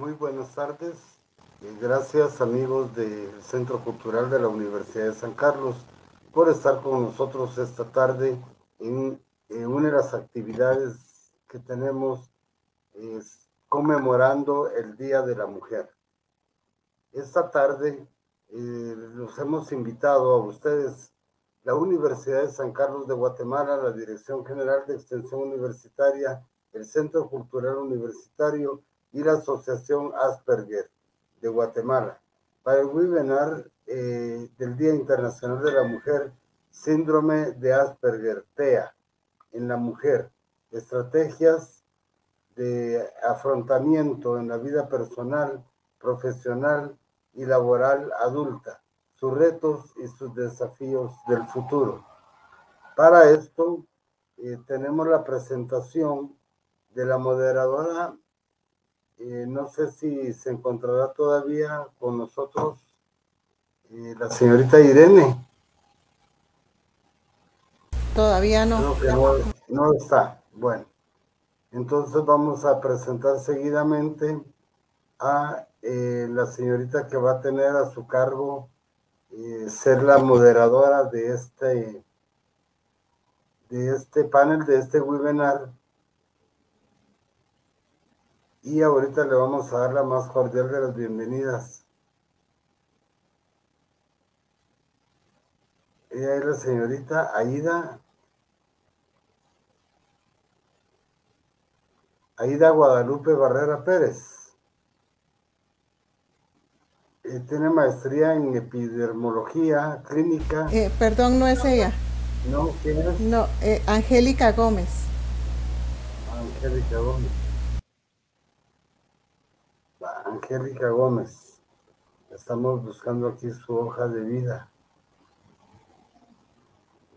Muy buenas tardes. Gracias amigos del Centro Cultural de la Universidad de San Carlos por estar con nosotros esta tarde en, una de las actividades que tenemos es conmemorando el Día de la Mujer. Esta tarde eh, los hemos invitado a ustedes, la Universidad de San Carlos de Guatemala, la Dirección General de Extensión Universitaria, el Centro Cultural Universitario y la Asociación Asperger de Guatemala para el webinar eh, del Día Internacional de la Mujer, Síndrome de Asperger, TEA, en la mujer, estrategias de afrontamiento en la vida personal, profesional y laboral adulta, sus retos y sus desafíos del futuro. Para esto, eh, tenemos la presentación de la moderadora eh, no sé si se encontrará todavía con nosotros eh, la señorita Irene. Todavía no. No, está. Bueno, entonces vamos a presentar seguidamente a eh, la señorita que va a tener a su cargo ser la moderadora de este de este panel, de este webinar y ahorita le vamos a dar la más cordial de las bienvenidas. Ella es la señorita Aida. Aida Guadalupe Barrera Pérez. Eh, tiene maestría en epidermología clínica. Eh, perdón, no es ella. No, ¿quién es? No, eh, Angélica Gómez. Angélica Gómez. Angélica Gómez. Estamos buscando aquí su hoja de vida.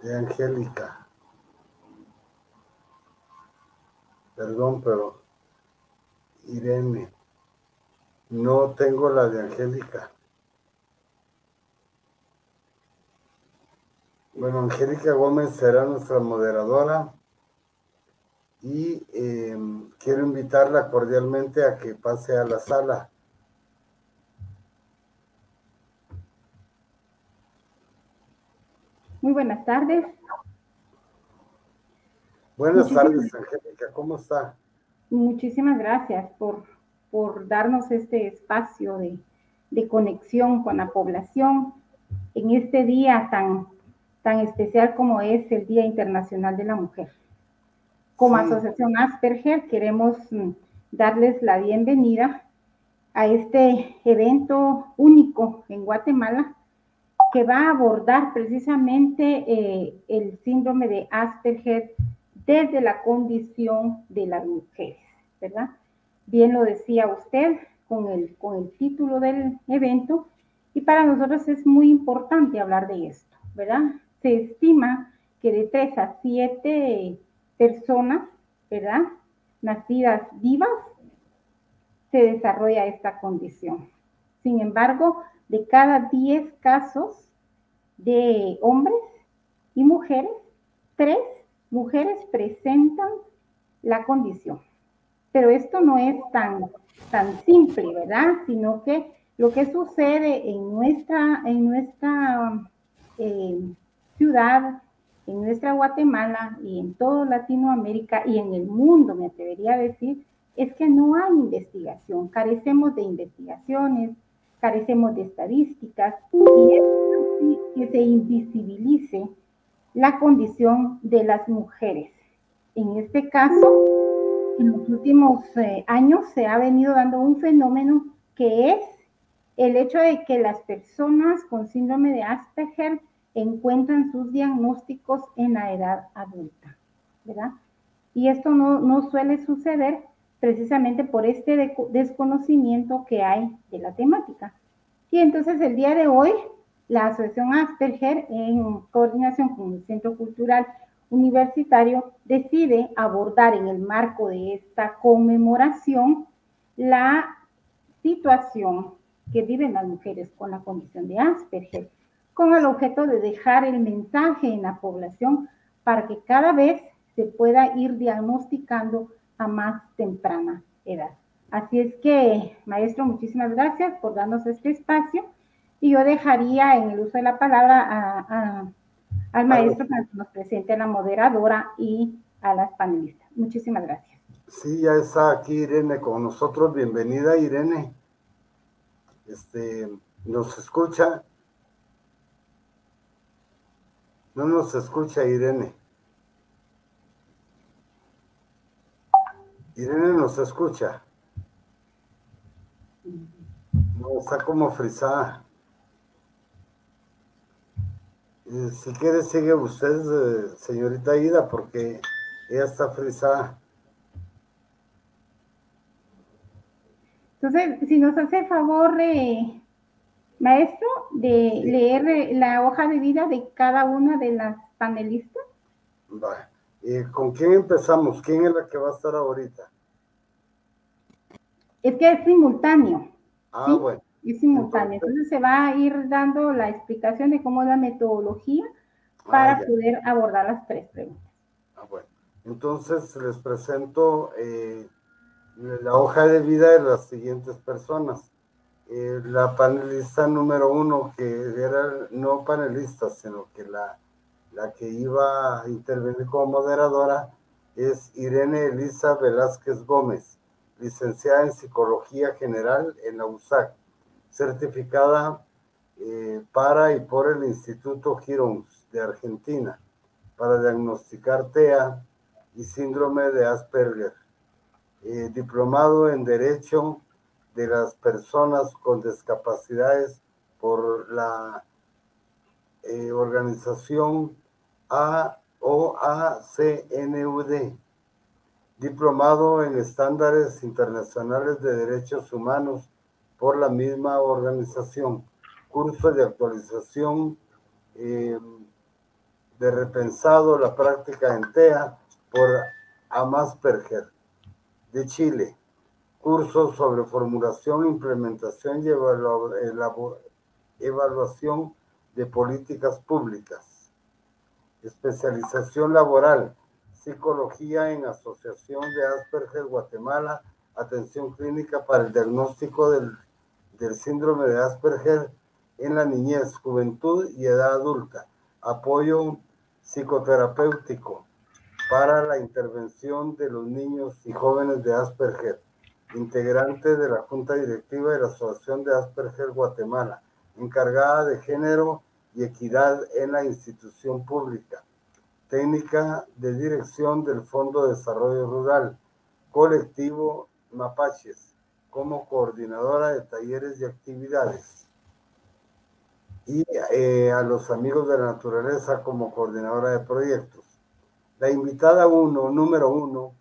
De Angélica. Perdón, pero Irene. No tengo la de Angélica. Bueno, Angélica Gómez será nuestra moderadora y em, quiero invitarla cordialmente a que pase a la sala. Muy buenas tardes. Buenas tardes, Angélica, ¿cómo está? Muchísimas gracias por, por darnos este espacio de, de, conexión con la población en este día tan, tan especial como es el Día Internacional de la Mujer. Como Asociación Asperger queremos mm, darles la bienvenida a este evento único en Guatemala que va a abordar precisamente eh, el síndrome de Asperger desde la condición de las mujeres, ¿verdad? Bien lo decía usted con el, con el título del evento y para nosotros es muy importante hablar de esto, ¿verdad? Se estima que de 3 a 7 personas, ¿verdad? Nacidas vivas, se desarrolla esta condición. Sin embargo, de cada 10 casos de hombres y mujeres, tres mujeres presentan la condición. Pero esto no es tan, tan simple, ¿verdad? Sino que lo que sucede en nuestra, en nuestra eh, ciudad, en nuestra Guatemala y en toda Latinoamérica y en el mundo, me atrevería a decir, es que no hay investigación, carecemos de investigaciones, carecemos de estadísticas y es que se invisibilice la condición de las mujeres. En este caso, en los últimos eh, años se ha venido dando un fenómeno que es el hecho de que las personas con síndrome de Asperger encuentran sus diagnósticos en la edad adulta, ¿verdad? Y esto no, suele suceder precisamente por este desconocimiento que hay de la temática. Y entonces el día de hoy, la Asociación Asperger, en coordinación con el Centro Cultural Universitario, decide abordar en el marco de esta conmemoración la situación que viven las mujeres con la condición de Asperger con el objeto de dejar el mensaje en la población para que cada vez se pueda ir diagnosticando a más temprana edad. Así es que, maestro, muchísimas gracias por darnos este espacio y yo dejaría en el uso de la palabra al maestro para que nos presente a la moderadora y a las panelistas. Muchísimas gracias. Sí, ya está aquí Irene con nosotros. Bienvenida, Irene. Este, ¿nos escucha? No nos escucha, Irene. Irene nos escucha. No, está como frisada. Eh, si quiere, sigue usted, eh, señorita Ida, porque ella está frisada. Entonces, si nos hace favor, eh, maestro, de leer la hoja de vida de cada una de las panelistas. Vale. ¿Con quién empezamos? ¿Quién es la que va a estar ahorita? Es que es simultáneo. Ah, bueno. Es simultáneo. Entonces, se va a ir dando la explicación de cómo es la metodología para ah, poder abordar las tres preguntas. Ah, bueno. Entonces, les presento eh, la hoja de vida de las siguientes personas. Eh, la panelista número uno, que era no panelista, sino que la la que iba a intervenir como moderadora es Irene Elisa Velázquez Gómez, licenciada en Psicología General en la USAC, certificada eh, para y por el Instituto Girons de Argentina para diagnosticar TEA y síndrome de Asperger, eh, diplomado en Derecho de las Personas con Discapacidades por la eh, organización AOACNUD, diplomado en estándares internacionales de derechos humanos por la misma organización, curso de actualización eh, de repensado la práctica en TEA por Amasperger de Chile, curso sobre formulación, implementación y evaluación de políticas públicas. Especialización laboral, psicología en Asociación de Asperger Guatemala, atención clínica para el diagnóstico del síndrome de Asperger en la niñez, juventud y edad adulta, apoyo psicoterapéutico para la intervención de los niños y jóvenes de Asperger, integrante de la Junta Directiva de la Asociación de Asperger Guatemala, encargada de género y equidad en la institución pública. Técnica de dirección del Fondo de Desarrollo Rural. Colectivo Mapaches como coordinadora de talleres y actividades. Y eh, a los amigos de la naturaleza como coordinadora de proyectos. La invitada uno, número uno,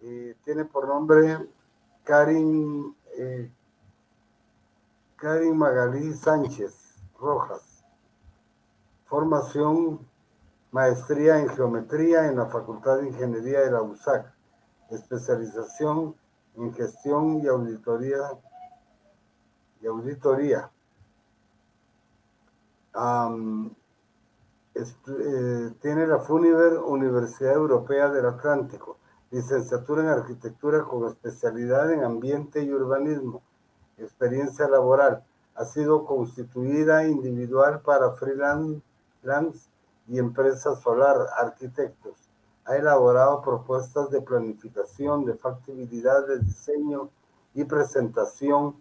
eh, tiene por nombre Karin, eh, Karin Magalí Sánchez Rojas Formación, maestría en geometría en la Facultad de Ingeniería de la USAC. Especialización en gestión y auditoría. Y auditoría. Eh, tiene la FUNIVER Universidad Europea del Atlántico, licenciatura en arquitectura con especialidad en ambiente y urbanismo, experiencia laboral. Ha sido constituida individual para freelance y Empresa Solar Arquitectos. Ha elaborado propuestas de planificación, de factibilidad de diseño y presentación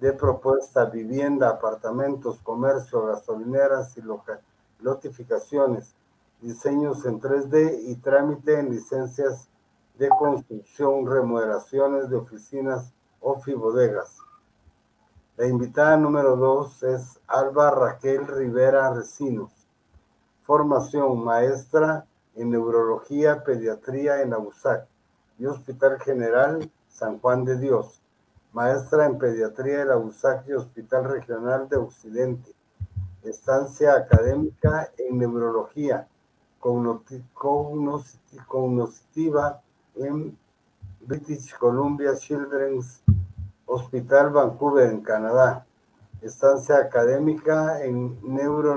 de propuesta, vivienda, apartamentos, comercio, gasolineras y lotificaciones, diseños en 3D y trámite en licencias de construcción, remodelaciones de oficinas o bodegas. La invitada número dos es Alba Raquel Rivera Recinos Formación maestra en neurología, pediatría en la USAC y Hospital General San Juan de Dios. Maestra en pediatría en la USAC y Hospital Regional de Occidente. Estancia académica en neurología cognitiva en British Columbia Children's Hospital Vancouver en Canadá. Estancia académica en neuro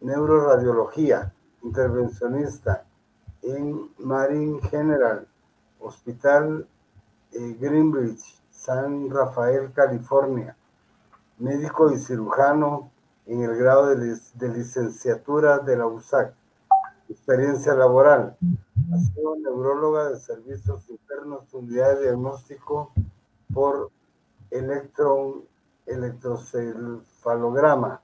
neuroradiología intervencionista en Marine General Hospital eh, San Rafael, California. Médico y cirujano en el grado de licenciatura de la USAC. Experiencia laboral. Ha sido neuróloga de servicios internos, unidad de diagnóstico por electrocefalograma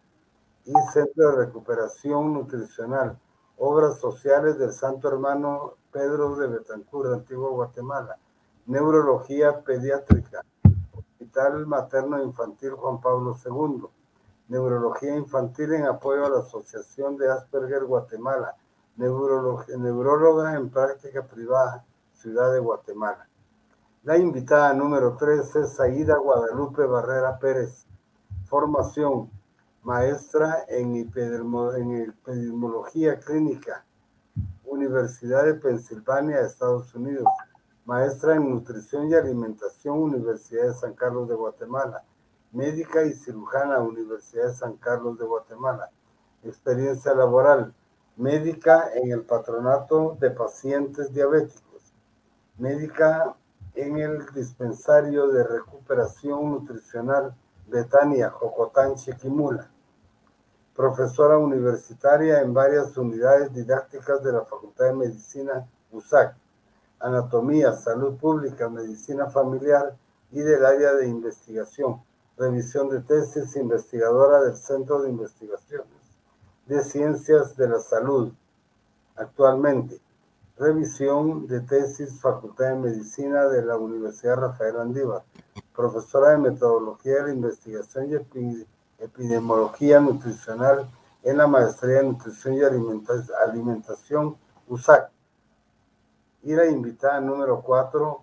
y Centro de Recuperación Nutricional, Obras Sociales del Santo Hermano Pedro de Betancur, Antigua Guatemala, Neurología Pediátrica, Hospital Materno Infantil Juan Pablo II, Neurología Infantil en apoyo a la Asociación de Asperger Guatemala, Neuróloga en práctica privada, Ciudad de Guatemala. La invitada número 3 es Aida Guadalupe Barrera Pérez, formación maestra en, epidemiología clínica, Universidad de Pensilvania, Estados Unidos, maestra en nutrición y alimentación, Universidad de San Carlos de Guatemala, médica y cirujana, Universidad de San Carlos de Guatemala, experiencia laboral, médica en el patronato de pacientes diabéticos, médica en el dispensario de recuperación nutricional Betania, Jocotán, Chiquimula, profesora universitaria en varias unidades didácticas de la Facultad de Medicina USAC, Anatomía, Salud Pública, Medicina Familiar y del área de investigación, revisión de tesis, investigadora del Centro de Investigaciones de Ciencias de la Salud. Actualmente, revisión de tesis, Facultad de Medicina de la Universidad Rafael Andívar, profesora de Metodología de la Investigación y epidemiología nutricional en la maestría en nutrición y alimentación USAC. Y la invitada número cuatro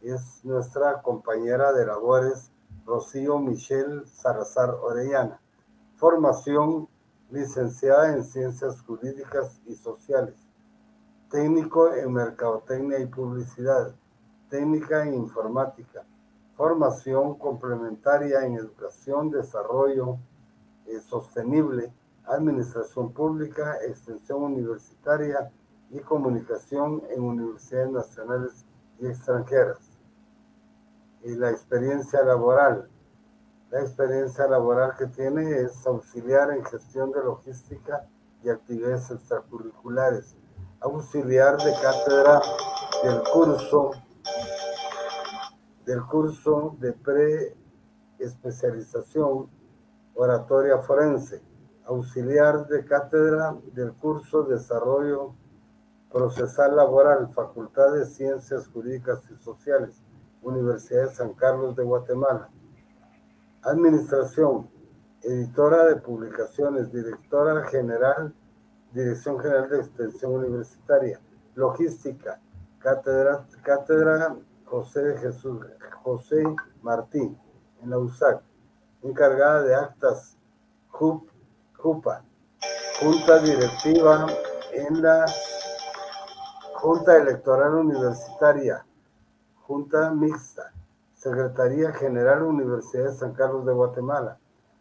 es nuestra compañera de labores Rocío Michelle Salazar Orellana. Formación licenciada en Ciencias Jurídicas y Sociales. Técnico en Mercadotecnia y Publicidad. Técnica en Informática formación complementaria en educación, desarrollo eh, sostenible, administración pública, extensión universitaria y comunicación en universidades nacionales y extranjeras. Y la experiencia laboral. La experiencia laboral que tiene es auxiliar en gestión de logística y actividades extracurriculares, auxiliar de cátedra del curso del curso de pre-especialización oratoria forense, auxiliar de cátedra del curso Desarrollo Procesal Laboral, Facultad de Ciencias Jurídicas y Sociales, Universidad de San Carlos de Guatemala. Administración, editora de publicaciones, directora general, Dirección General de Extensión Universitaria, Logística, cátedra, cátedra José Jesús, José Martín, en la USAC, encargada de actas JUPA, Junta Directiva en la Junta Electoral Universitaria, Junta Mixta, Secretaría General Universidad de San Carlos de Guatemala,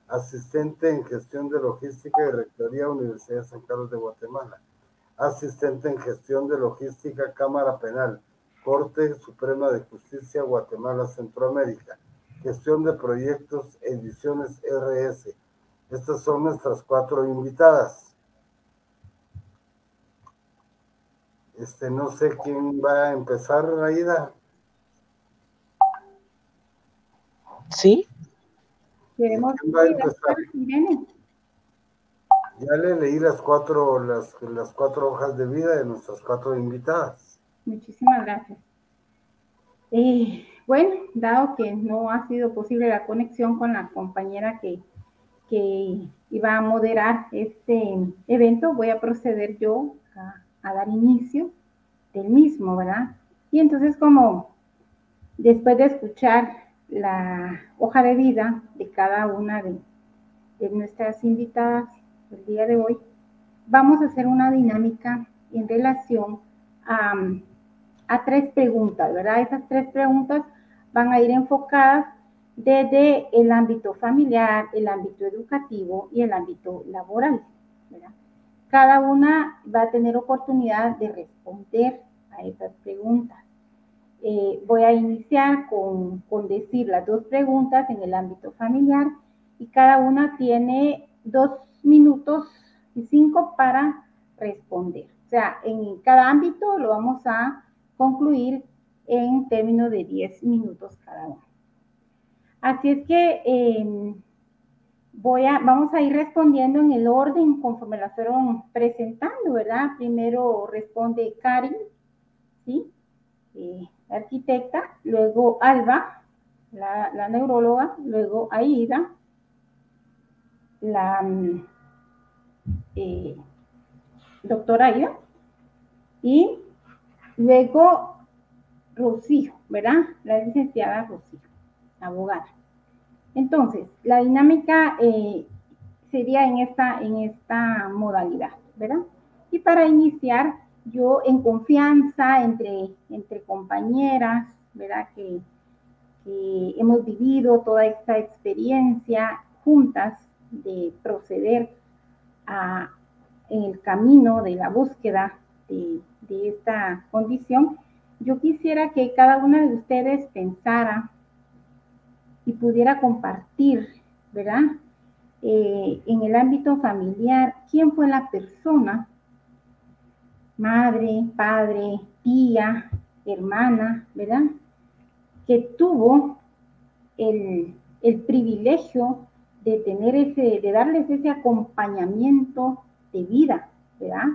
asistente en gestión de logística y rectoría Universidad de San Carlos de Guatemala, asistente en gestión de logística Cámara Penal, Corte Suprema de Justicia Guatemala Centroamérica. Gestión de proyectos, ediciones RS. Estas son nuestras cuatro invitadas. Este, no sé quién va a empezar, Aida. Sí. Queremos ¿Quién va a empezar? Ya le leí las cuatro, las, las cuatro hojas de vida de nuestras cuatro invitadas. Muchísimas gracias. Eh, bueno, dado que no ha sido posible la conexión con la compañera que, que iba a moderar este evento, voy a proceder yo a, dar inicio del mismo, ¿verdad? Y entonces como después de escuchar la hoja de vida de cada una de, nuestras invitadas el día de hoy, vamos a hacer una dinámica en relación a a tres preguntas, ¿verdad? Esas tres preguntas van a ir enfocadas desde el ámbito familiar, el ámbito educativo y el ámbito laboral, ¿verdad? Cada una va a tener oportunidad de responder a esas preguntas. Eh, voy a iniciar con, decir las dos preguntas en el ámbito familiar y cada una tiene dos minutos y cinco para responder. O sea, en cada ámbito lo vamos a concluir en términos de 10 minutos cada uno. Así es que em, voy a, vamos a ir respondiendo en el orden conforme las fueron presentando, ¿verdad? Primero responde Karin, ¿sí? Eh, arquitecta, luego Alba, la, neuróloga, luego Aida, la mm, eh, doctora Aida, y luego Rocío, ¿verdad? La licenciada Rocío, abogada. Entonces, la dinámica eh, sería en esta, en esta modalidad, ¿verdad? Y para iniciar, yo en confianza entre, entre compañeras, ¿verdad? Que, hemos vivido toda esta experiencia juntas de proceder a, en el camino de la búsqueda de, de esta condición, yo quisiera que cada una de ustedes pensara y pudiera compartir, ¿verdad? Eh, en el ámbito familiar, ¿quién fue la persona? Madre, padre, tía, hermana, ¿verdad? Que tuvo el, el privilegio de tener ese, de darles ese acompañamiento de vida, ¿verdad?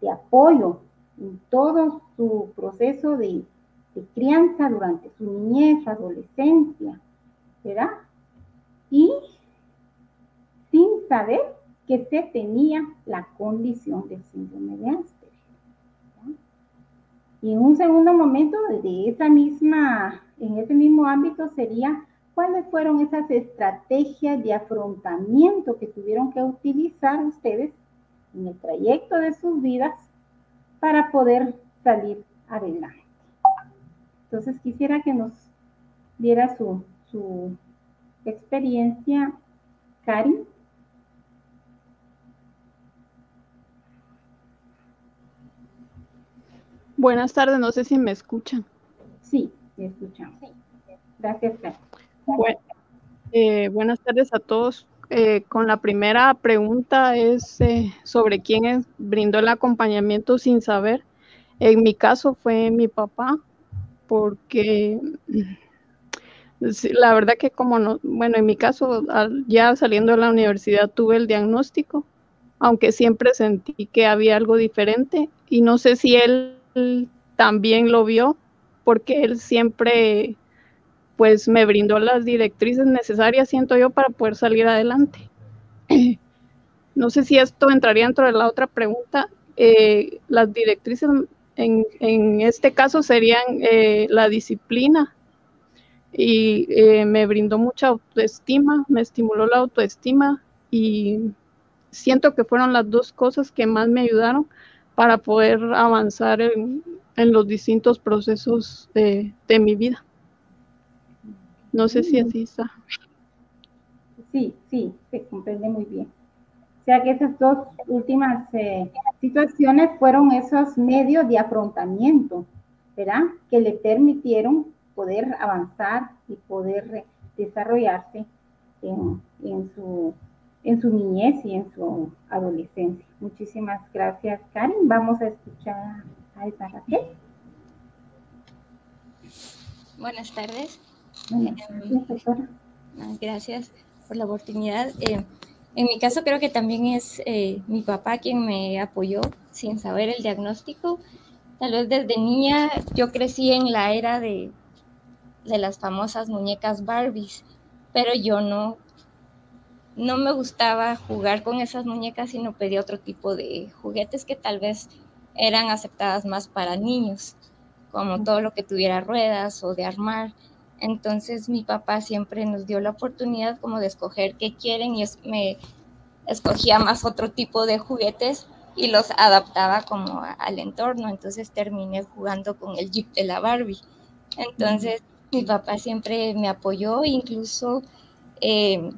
De apoyo, en todo su proceso de, crianza durante su niñez, adolescencia, ¿verdad? Y sin saber que se tenía la condición del síndrome de Asperger. Y en un segundo momento, de esa misma, en ese mismo ámbito sería cuáles fueron esas estrategias de afrontamiento que tuvieron que utilizar ustedes en el trayecto de sus vidas para poder salir adelante. Entonces quisiera que nos diera su, su experiencia, Karin. Buenas tardes, no sé si me escuchan. Sí, me escuchan. Gracias, Karin. Eh, buenas tardes a todos. Eh, con la primera pregunta es eh, sobre quién brindó el acompañamiento sin saber. En mi caso fue mi papá, porque mm, la verdad que como no, bueno, en mi caso ya saliendo de la universidad tuve el diagnóstico, aunque siempre sentí que había algo diferente y no sé si él también lo vio, porque él siempre pues me brindó las directrices necesarias, siento yo, para poder salir adelante. No sé si esto entraría dentro de la otra pregunta. Eh, las directrices en, este caso serían eh, la disciplina y eh, me brindó mucha autoestima, me estimuló la autoestima y siento que fueron las dos cosas que más me ayudaron para poder avanzar en, los distintos procesos de mi vida. No sé si así está. Sí, sí, se comprende muy bien. O sea que esas dos últimas eh, situaciones fueron esos medios de afrontamiento, ¿verdad? Que le permitieron poder avanzar y poder desarrollarse en, su, en su niñez y en su adolescencia. Muchísimas gracias, Karen. Vamos a escuchar a esa Raquel. Buenas tardes. Em, gracias por la oportunidad. Eh, en mi caso creo que también es eh, mi papá quien me apoyó sin saber el diagnóstico. Tal vez desde niña yo crecí en la era de, de las famosas muñecas Barbies, pero yo no, no me gustaba jugar con esas muñecas, sino pedía otro tipo de juguetes que tal vez eran aceptadas más para niños, como todo lo que tuviera ruedas o de armar. Entonces mi papá siempre nos dio la oportunidad como de escoger qué quieren y me escogía más otro tipo de juguetes y los adaptaba como al entorno. Entonces terminé jugando con el Jeep de la Barbie. Entonces mi papá siempre me apoyó, incluso eh,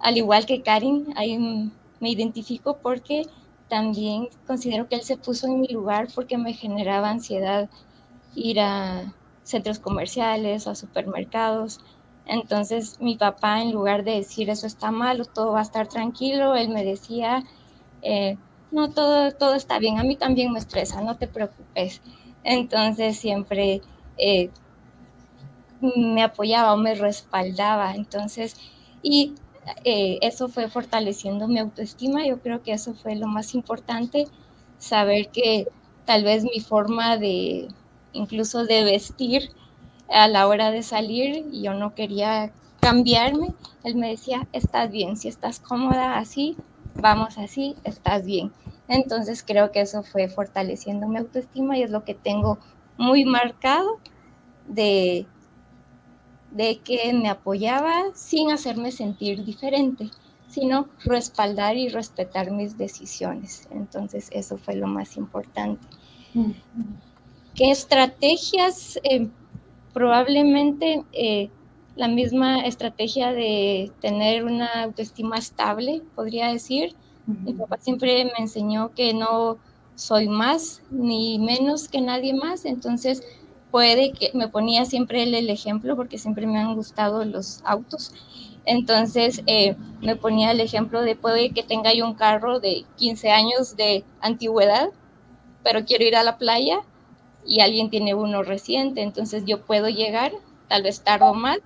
al igual que Karin, ahí me identifico porque también considero que él se puso en mi lugar porque me generaba ansiedad ir a centros comerciales o supermercados. Entonces mi papá, en lugar de decir eso está malo, todo va a estar tranquilo, él me decía, eh, no, todo, todo está bien, a mí también me estresa, no te preocupes. Entonces siempre eh, me apoyaba o me respaldaba. Entonces, y eh, eso fue fortaleciendo mi autoestima. Yo creo que eso fue lo más importante, saber que tal vez mi forma de, incluso de vestir a la hora de salir, yo no quería cambiarme. Él me decía, estás bien, si estás cómoda así, vamos así, estás bien. Entonces creo que eso fue fortaleciendo mi autoestima y es lo que tengo muy marcado de, de que me apoyaba sin hacerme sentir diferente, sino respaldar y respetar mis decisiones. Entonces eso fue lo más importante. ¿Qué estrategias? Eh, probablemente eh, la misma estrategia de tener una autoestima estable, podría decir. Mi papá siempre me enseñó que no soy más ni menos que nadie más, entonces puede que me ponía siempre el ejemplo porque siempre me han gustado los autos. Entonces eh, me ponía el ejemplo de puede que tenga yo un carro de 15 años de antigüedad, pero quiero ir a la playa y alguien tiene uno reciente, entonces yo puedo llegar, tal vez tardo más,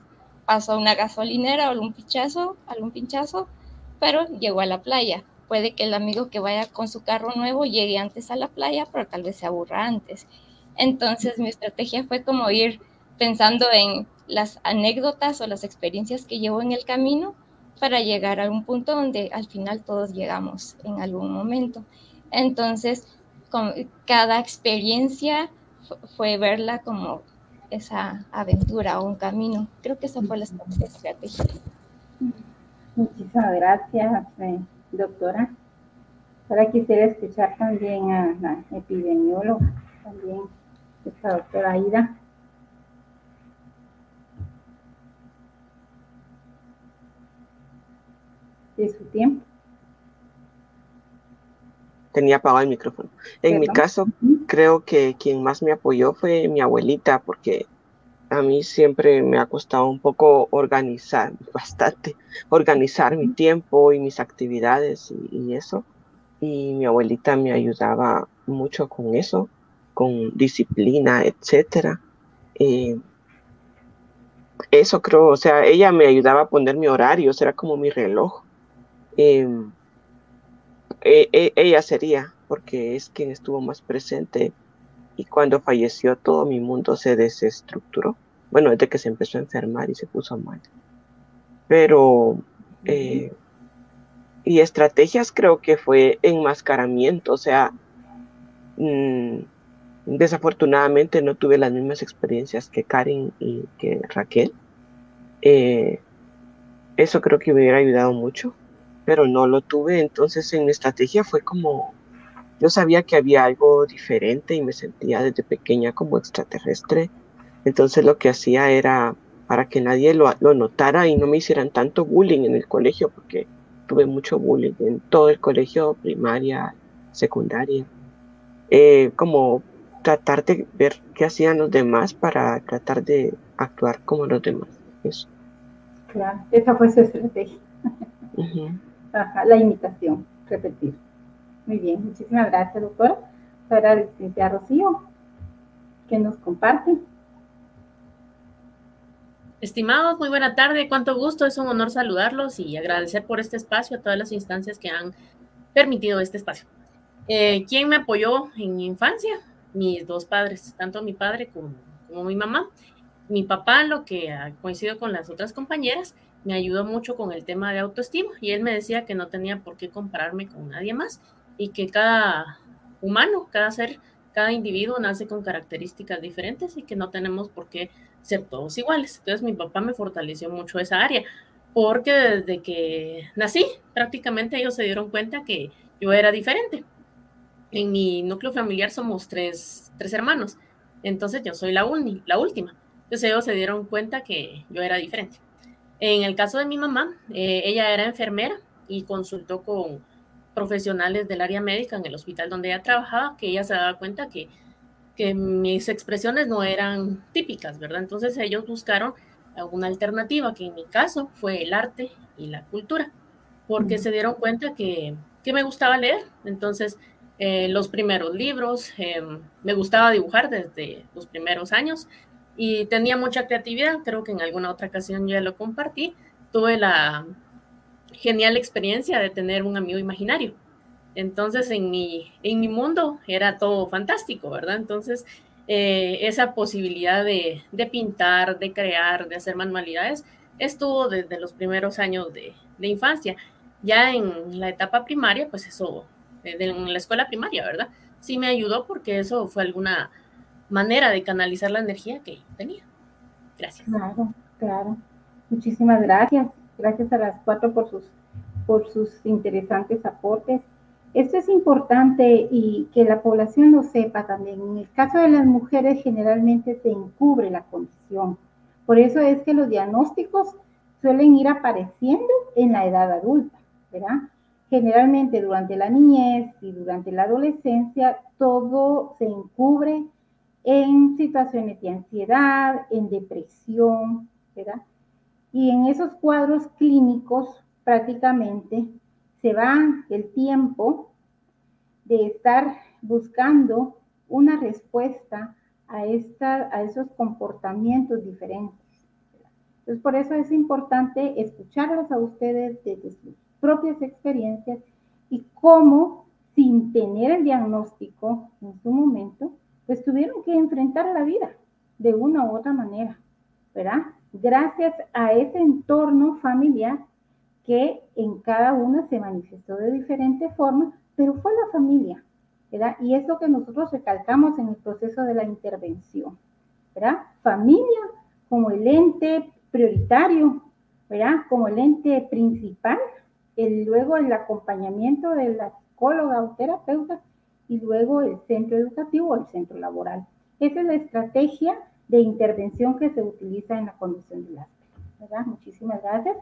paso a una gasolinera o algún pinchazo, algún pinchazo, pero llego a la playa. Puede que el amigo que vaya con su carro nuevo llegue antes a la playa, pero tal vez se aburra antes. Entonces mi estrategia fue como ir pensando en las anécdotas o las experiencias que llevo en el camino para llegar a un punto donde al final todos llegamos en algún momento. Entonces, con cada experiencia fue verla como esa aventura o un camino. Creo que esa fue la estrategia. Muchísimas gracias, eh, doctora. Ahora quisiera escuchar también a la epidemióloga, también esta doctora Aida. De su tiempo tenía apagado el micrófono. En mi caso, creo que quien más me apoyó fue mi abuelita, porque a mí siempre me ha costado un poco organizar, bastante, organizar mi tiempo y mis actividades y, eso. Y mi abuelita me ayudaba mucho con eso, con disciplina, etcétera. Eso creo, o sea, ella me ayudaba a poner mi horario, era como mi reloj. E, e, ella sería, porque es quien estuvo más presente y cuando falleció todo mi mundo se desestructuró. Bueno, desde que se empezó a enfermar y se puso mal. Pero, eh, y estrategias creo que fue enmascaramiento, o sea, mm, desafortunadamente no tuve las mismas experiencias que Karen y que Raquel. Eh, eso creo que me hubiera ayudado mucho pero no lo tuve. Entonces en mi estrategia fue como, yo sabía que había algo diferente y me sentía desde pequeña como extraterrestre. Entonces lo que hacía era para que nadie lo, notara y no me hicieran tanto bullying en el colegio, porque tuve mucho bullying en todo el colegio, primaria, secundaria. Eh, como tratar de ver qué hacían los demás para tratar de actuar como los demás. Eso. Claro, esa fue su estrategia la imitación, repetir. Muy bien, muchísimas gracias, doctora. Ahora, licenciada Rocío, que nos comparte. Estimados, muy buena tarde, cuánto gusto, es un honor saludarlos y agradecer por este espacio a todas las instancias que han permitido este espacio. Eh, ¿Quién me apoyó en mi infancia? Mis dos padres, tanto mi padre como, mi mamá. Mi papá, lo que ha coincidido con las otras compañeras, me ayudó mucho con el tema de autoestima y él me decía que no tenía por qué compararme con nadie más y que cada humano, cada ser, cada individuo nace con características diferentes y que no tenemos por qué ser todos iguales. Entonces mi papá me fortaleció mucho esa área porque desde que nací prácticamente ellos se dieron cuenta que yo era diferente. En mi núcleo familiar somos tres, tres hermanos, entonces yo soy la, la última. Entonces ellos se dieron cuenta que yo era diferente. En el caso de mi mamá, eh, ella era enfermera y consultó con profesionales del área médica en el hospital donde ella trabajaba, que ella se daba cuenta que que mis expresiones no eran típicas, ¿verdad? Entonces ellos buscaron una alternativa, que en mi caso fue el arte y la cultura, porque se dieron cuenta que, que me gustaba leer. Entonces, eh, los primeros libros, em, me gustaba dibujar desde los primeros años y tenía mucha creatividad, creo que en alguna otra ocasión ya lo compartí, tuve la genial experiencia de tener un amigo imaginario. Entonces, en mi, en mi mundo era todo fantástico, ¿verdad? Entonces, eh, esa posibilidad de, de, pintar, de crear, de hacer manualidades, estuvo desde los primeros años de, de infancia. Ya en la etapa primaria, pues eso, en la escuela primaria, ¿verdad? Sí me ayudó porque eso fue alguna manera de canalizar la energía que tenía. Gracias. Claro, claro. Muchísimas gracias. Gracias a las cuatro por sus, por sus interesantes aportes. Esto es importante y que la población lo sepa también. En el caso de las mujeres generalmente se encubre la condición. Por eso es que los diagnósticos suelen ir apareciendo en la edad adulta, ¿verdad? Generalmente durante la niñez y durante la adolescencia todo se encubre en situaciones de ansiedad, en depresión, ¿verdad? Y en esos cuadros clínicos prácticamente se va el tiempo de estar buscando una respuesta a, esta, a esos comportamientos diferentes. Entonces, por eso es importante escucharlos a ustedes desde sus propias experiencias y cómo, sin tener el diagnóstico en su momento, pues tuvieron que enfrentar la vida de una u otra manera, ¿verdad? Gracias a ese entorno familiar que en cada una se manifestó de diferente forma, pero fue la familia, ¿verdad? Y es lo que nosotros recalcamos en el proceso de la intervención, ¿verdad? Familia como el ente prioritario, ¿verdad? Como el ente principal, el, luego el acompañamiento de la psicóloga o terapeuta y luego el centro educativo o el centro laboral. Esa es la estrategia de intervención que se utiliza en la condición de la ¿verdad? Muchísimas gracias.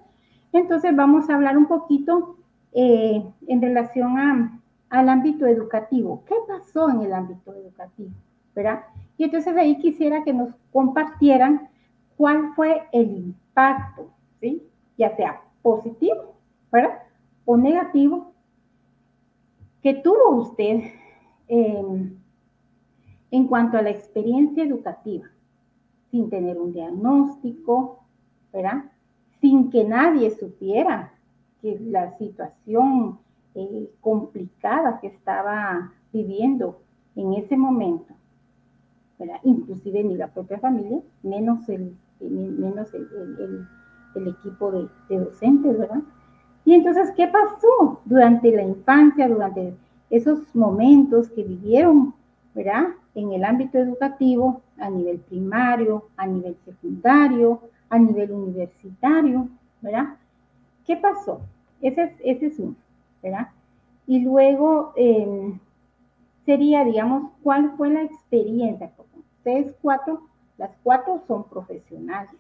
Entonces vamos a hablar un poquito eh, en relación a, al ámbito educativo. ¿Qué pasó en el ámbito educativo? ¿Verdad? Y entonces ahí quisiera que nos compartieran cuál fue el impacto, ¿sí? Ya sea positivo, ¿verdad? O negativo que tuvo usted eh, en cuanto a la experiencia educativa, sin tener un diagnóstico, ¿verdad? sin que nadie supiera que la situación eh, complicada que estaba viviendo en ese momento, ¿verdad? inclusive ni la propia familia, menos el, menos el, el, equipo de, de, docentes, ¿verdad? Y entonces, ¿qué pasó durante la infancia, durante esos momentos que vivieron, ¿verdad? En el ámbito educativo, a nivel primario, a nivel secundario, a nivel universitario, ¿verdad? ¿Qué pasó? Ese es, uno, ¿verdad? Y luego em, sería, digamos, ¿cuál fue la experiencia? Ustedes cuatro, las cuatro son profesionales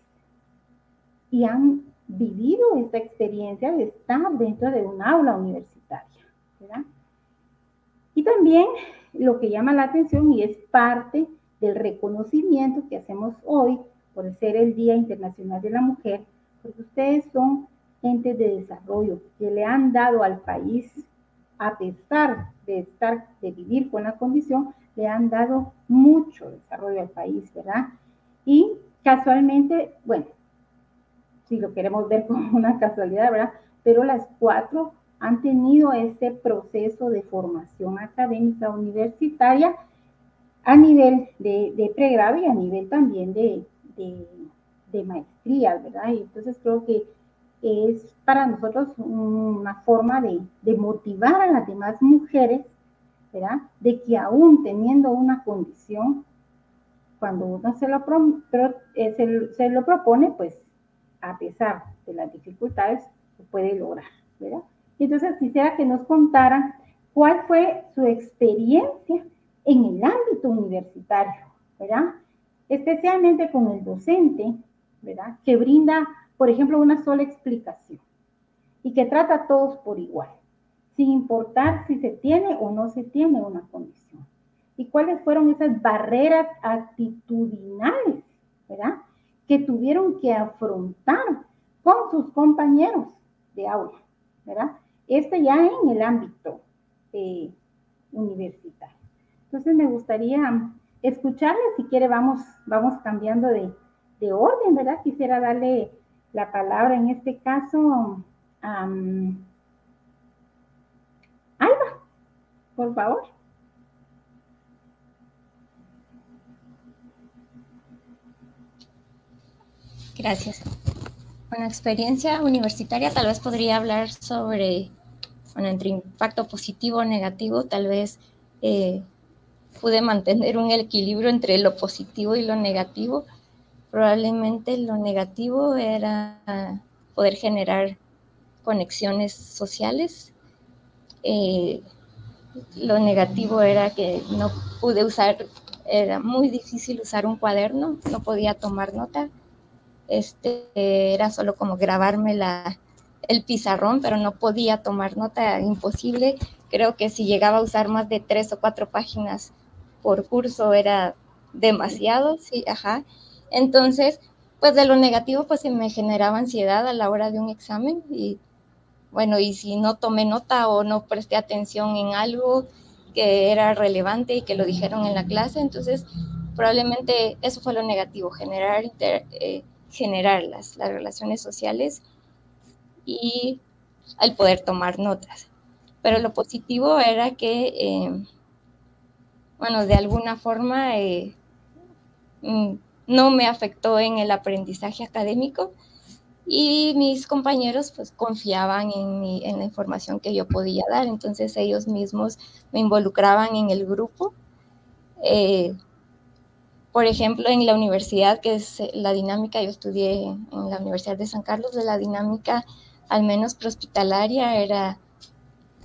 y han vivido esta experiencia de estar dentro de un aula universitaria, ¿verdad? Y también lo que llama la atención y es parte del reconocimiento que hacemos hoy por ser el Día Internacional de la Mujer, porque ustedes son entes de desarrollo que le han dado al país, a pesar de estar, de vivir con la condición, le han dado mucho desarrollo al país, ¿verdad? Y casualmente, bueno, si lo queremos ver como una casualidad, ¿verdad? Pero las cuatro han tenido este proceso de formación académica universitaria a nivel de, de pregrado y a nivel también de, de, maestría, ¿verdad? Y entonces creo que es para nosotros una forma de, de, motivar a las demás mujeres, ¿verdad? De que aún teniendo una condición, cuando uno se lo, pero, eh, se, se, lo propone, pues a pesar de las dificultades, se puede lograr, ¿verdad? Entonces quisiera que nos contaran cuál fue su experiencia en el ámbito universitario, ¿verdad? especialmente con el docente, ¿verdad? Que brinda, por ejemplo, una sola explicación y que trata a todos por igual, sin importar si se tiene o no se tiene una condición. y cuáles fueron esas barreras actitudinales, ¿verdad? Que tuvieron que afrontar con sus compañeros de aula, ¿verdad? Este ya en el ámbito eh, universitario. Entonces me gustaría escucharle, si quiere vamos, vamos cambiando de, de orden, ¿verdad? Quisiera darle la palabra en este caso a Alba, por favor. Gracias. Bueno, experiencia universitaria tal vez podría hablar sobre, bueno, entre impacto positivo o negativo, tal vez eh, pude mantener un equilibrio entre lo positivo y lo negativo. Probablemente lo negativo era poder generar conexiones sociales. Eh, lo negativo era que no pude usar, era muy difícil usar un cuaderno, no podía tomar nota este, era solo como grabarme la, el pizarrón, pero no podía tomar nota, imposible. Creo que si llegaba a usar más de tres o cuatro páginas por curso era demasiado, sí, ajá. Entonces, pues de lo negativo, pues se me generaba ansiedad a la hora de un examen y bueno, y si no tomé nota o no presté atención en algo que era relevante y que lo dijeron en la clase, entonces probablemente eso fue lo negativo, generar eh, generar las, relaciones sociales y al poder tomar notas. Pero lo positivo era que, eh, bueno, de alguna forma eh, mm, no me afectó en el aprendizaje académico y mis compañeros pues confiaban en, en la información que yo podía dar, entonces ellos mismos me involucraban en el grupo. Eh, por ejemplo, en la universidad, que es eh, la dinámica, yo estudié en la Universidad de San Carlos, de la dinámica al menos prehospitalaria era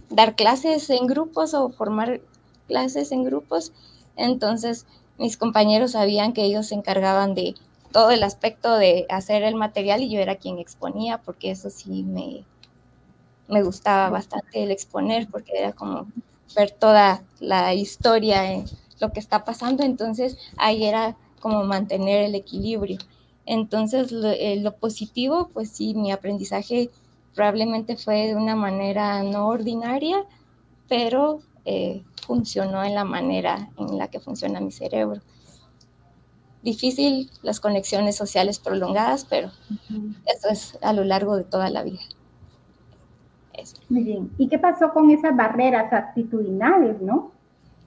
dar clases en grupos o formar clases en grupos. Entonces, mis compañeros sabían que ellos se encargaban de todo el aspecto de hacer el material y yo era quien exponía, porque eso sí me, me gustaba bastante el exponer, porque era como ver toda la historia. Lo que está pasando, entonces ahí era como mantener el equilibrio. Entonces, eh, lo, positivo, pues sí, mi aprendizaje probablemente fue de una manera no ordinaria, pero eh, funcionó en la manera en la que funciona mi cerebro. Difícil las conexiones sociales prolongadas, pero eso es a lo largo de toda la vida. Muy bien. ¿Y qué pasó con esas barreras actitudinales, no?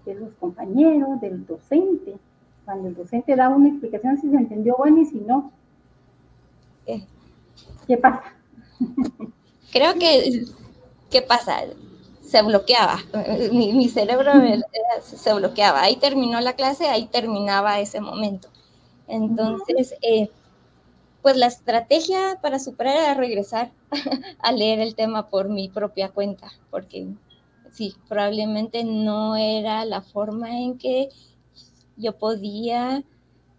De los compañeros, del docente. Cuando el docente da una explicación, si se entendió bueno y si no, ¿qué, pasa? Creo que, ¿qué pasa? Se bloqueaba, mi, cerebro se bloqueaba. Ahí terminó la clase, ahí terminaba ese momento. Entonces, eh, pues la estrategia para superar era regresar a leer el tema por mi propia cuenta, porque sí, probablemente no era la forma en que yo podía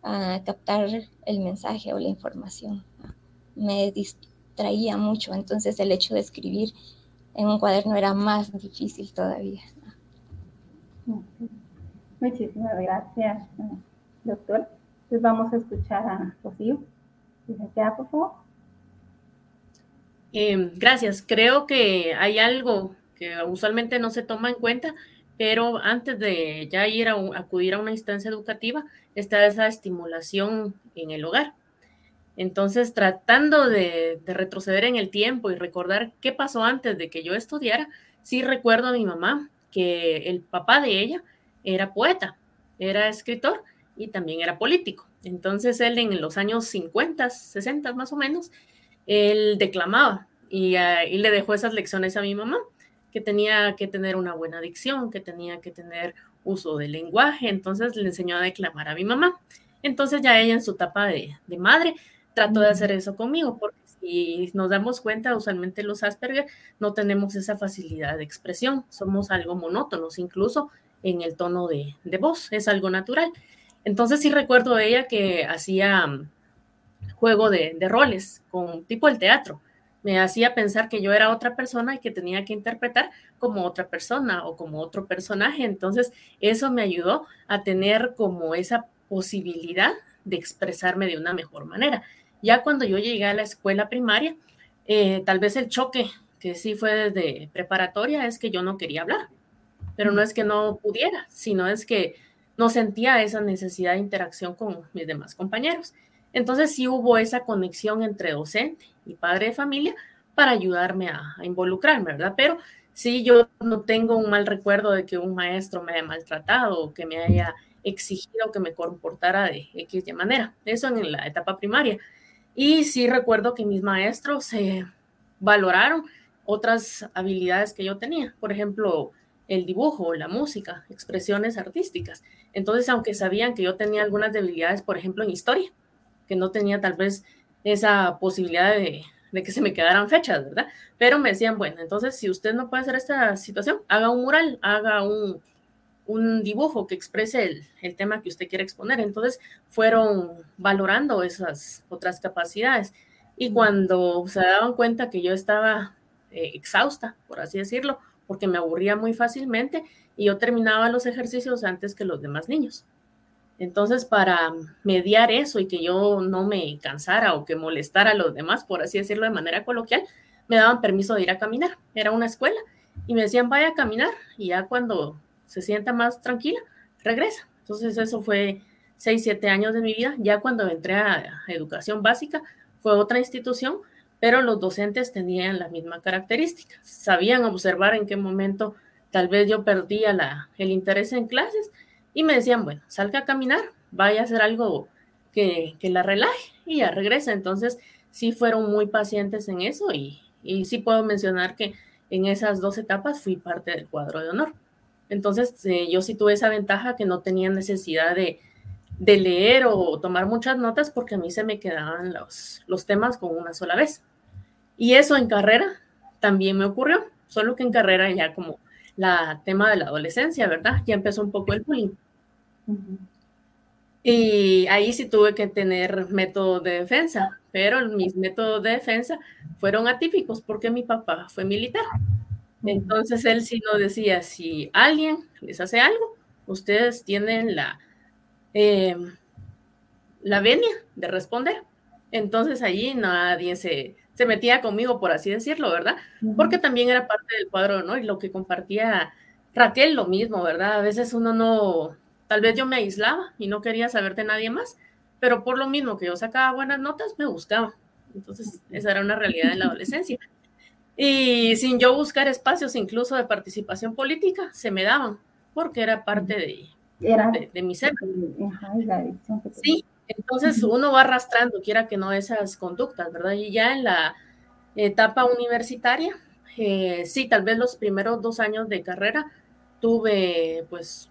ah, captar el mensaje o la información. Me distraía mucho, entonces el hecho de escribir en un cuaderno era más difícil todavía. Muchísimas gracias, doctor. Entonces vamos a escuchar a Rocío. Licenciada, por favor. Eh, gracias. Creo que hay algo que usualmente no se toma en cuenta, pero antes de ya ir a acudir a una instancia educativa, está esa estimulación en el hogar. Entonces, tratando de, retroceder en el tiempo y recordar qué pasó antes de que yo estudiara, sí recuerdo a mi mamá que el papá de ella era poeta, era escritor y también era político. Entonces, él en los años 50, 60 más o menos, él declamaba ah, y le dejó esas lecciones a mi mamá que tenía que tener una buena dicción, que tenía que tener uso del lenguaje, entonces le enseñó a declamar a mi mamá. Entonces ya ella en su etapa de, madre trató de hacer eso conmigo, porque si nos damos cuenta, usualmente los Asperger no tenemos esa facilidad de expresión, somos algo monótonos, incluso en el tono de, voz, es algo natural. Entonces sí recuerdo ella que hacía mm, juego de, de roles, con tipo el teatro, me hacía pensar que yo era otra persona y que tenía que interpretar como otra persona o como otro personaje. Entonces, eso me ayudó a tener como esa posibilidad de expresarme de una mejor manera. Ya cuando yo llegué a la escuela primaria, eh, tal vez el choque que sí fue desde preparatoria es que yo no quería hablar, pero no es que no pudiera, sino es que no sentía esa necesidad de interacción con mis demás compañeros. Entonces sí hubo esa conexión entre docente y padre de familia para ayudarme a, involucrarme, ¿verdad? Pero sí yo no tengo un mal recuerdo de que un maestro me haya maltratado o que me haya exigido que me comportara de X de manera. Eso en la etapa primaria. Y sí recuerdo que mis maestros valoraron otras habilidades que yo tenía. Por ejemplo, el dibujo, la música, expresiones artísticas. Entonces, aunque sabían que yo tenía algunas debilidades, por ejemplo, en historia, que no tenía tal vez esa posibilidad de, que se me quedaran fechas, ¿verdad? Pero me decían, bueno, entonces si usted no puede hacer esta situación, haga un mural, haga un, dibujo que exprese el, tema que usted quiere exponer. Entonces fueron valorando esas otras capacidades. Y cuando se daban cuenta que yo estaba eh, exhausta, por así decirlo, porque me aburría muy fácilmente y yo terminaba los ejercicios antes que los demás niños. Entonces, para mediar eso y que yo no me cansara o que molestara a los demás, por así decirlo de manera coloquial, me daban permiso de ir a caminar. Era una escuela y me decían, vaya a caminar y ya cuando se sienta más tranquila, regresa. Entonces, eso fue seis, siete años de mi vida. Ya cuando entré a educación básica, fue otra institución, pero los docentes tenían la misma característica. Sabían observar en qué momento tal vez yo perdía el interés en clases y me decían, bueno, salga a caminar, vaya a hacer algo que, la relaje y ya regresa. Entonces, sí fueron muy pacientes en eso y, y sí puedo mencionar que en esas dos etapas fui parte del cuadro de honor. Entonces, eh, yo sí tuve esa ventaja que no tenía necesidad de, de, leer o tomar muchas notas porque a mí se me quedaban los, los temas con una sola vez. Y eso en carrera también me ocurrió, solo que en carrera ya como la tema de la adolescencia, ¿verdad? Ya empezó un poco el bullying. Y ahí sí tuve que tener método de defensa, pero mis métodos de defensa fueron atípicos porque mi papá fue militar. Entonces él sí no decía, si alguien les hace algo, ustedes tienen la, eh, la venia de responder. Entonces allí nadie se, se metía conmigo, por así decirlo, ¿verdad? Porque también era parte del cuadro, ¿no? Y lo que compartía Raquel, lo mismo, ¿verdad? A veces uno no, tal vez yo me aislaba y no quería saber de nadie más, pero por lo mismo que yo sacaba buenas notas, me buscaba. Entonces, esa era una realidad en la adolescencia. Y sin yo buscar espacios incluso de participación política, se me daban, porque era parte de, de, mi ser. Sí, entonces uno va arrastrando, quiera que no, esas conductas, ¿verdad? Y ya en la etapa universitaria, eh, sí, tal vez los primeros dos años de carrera tuve, pues,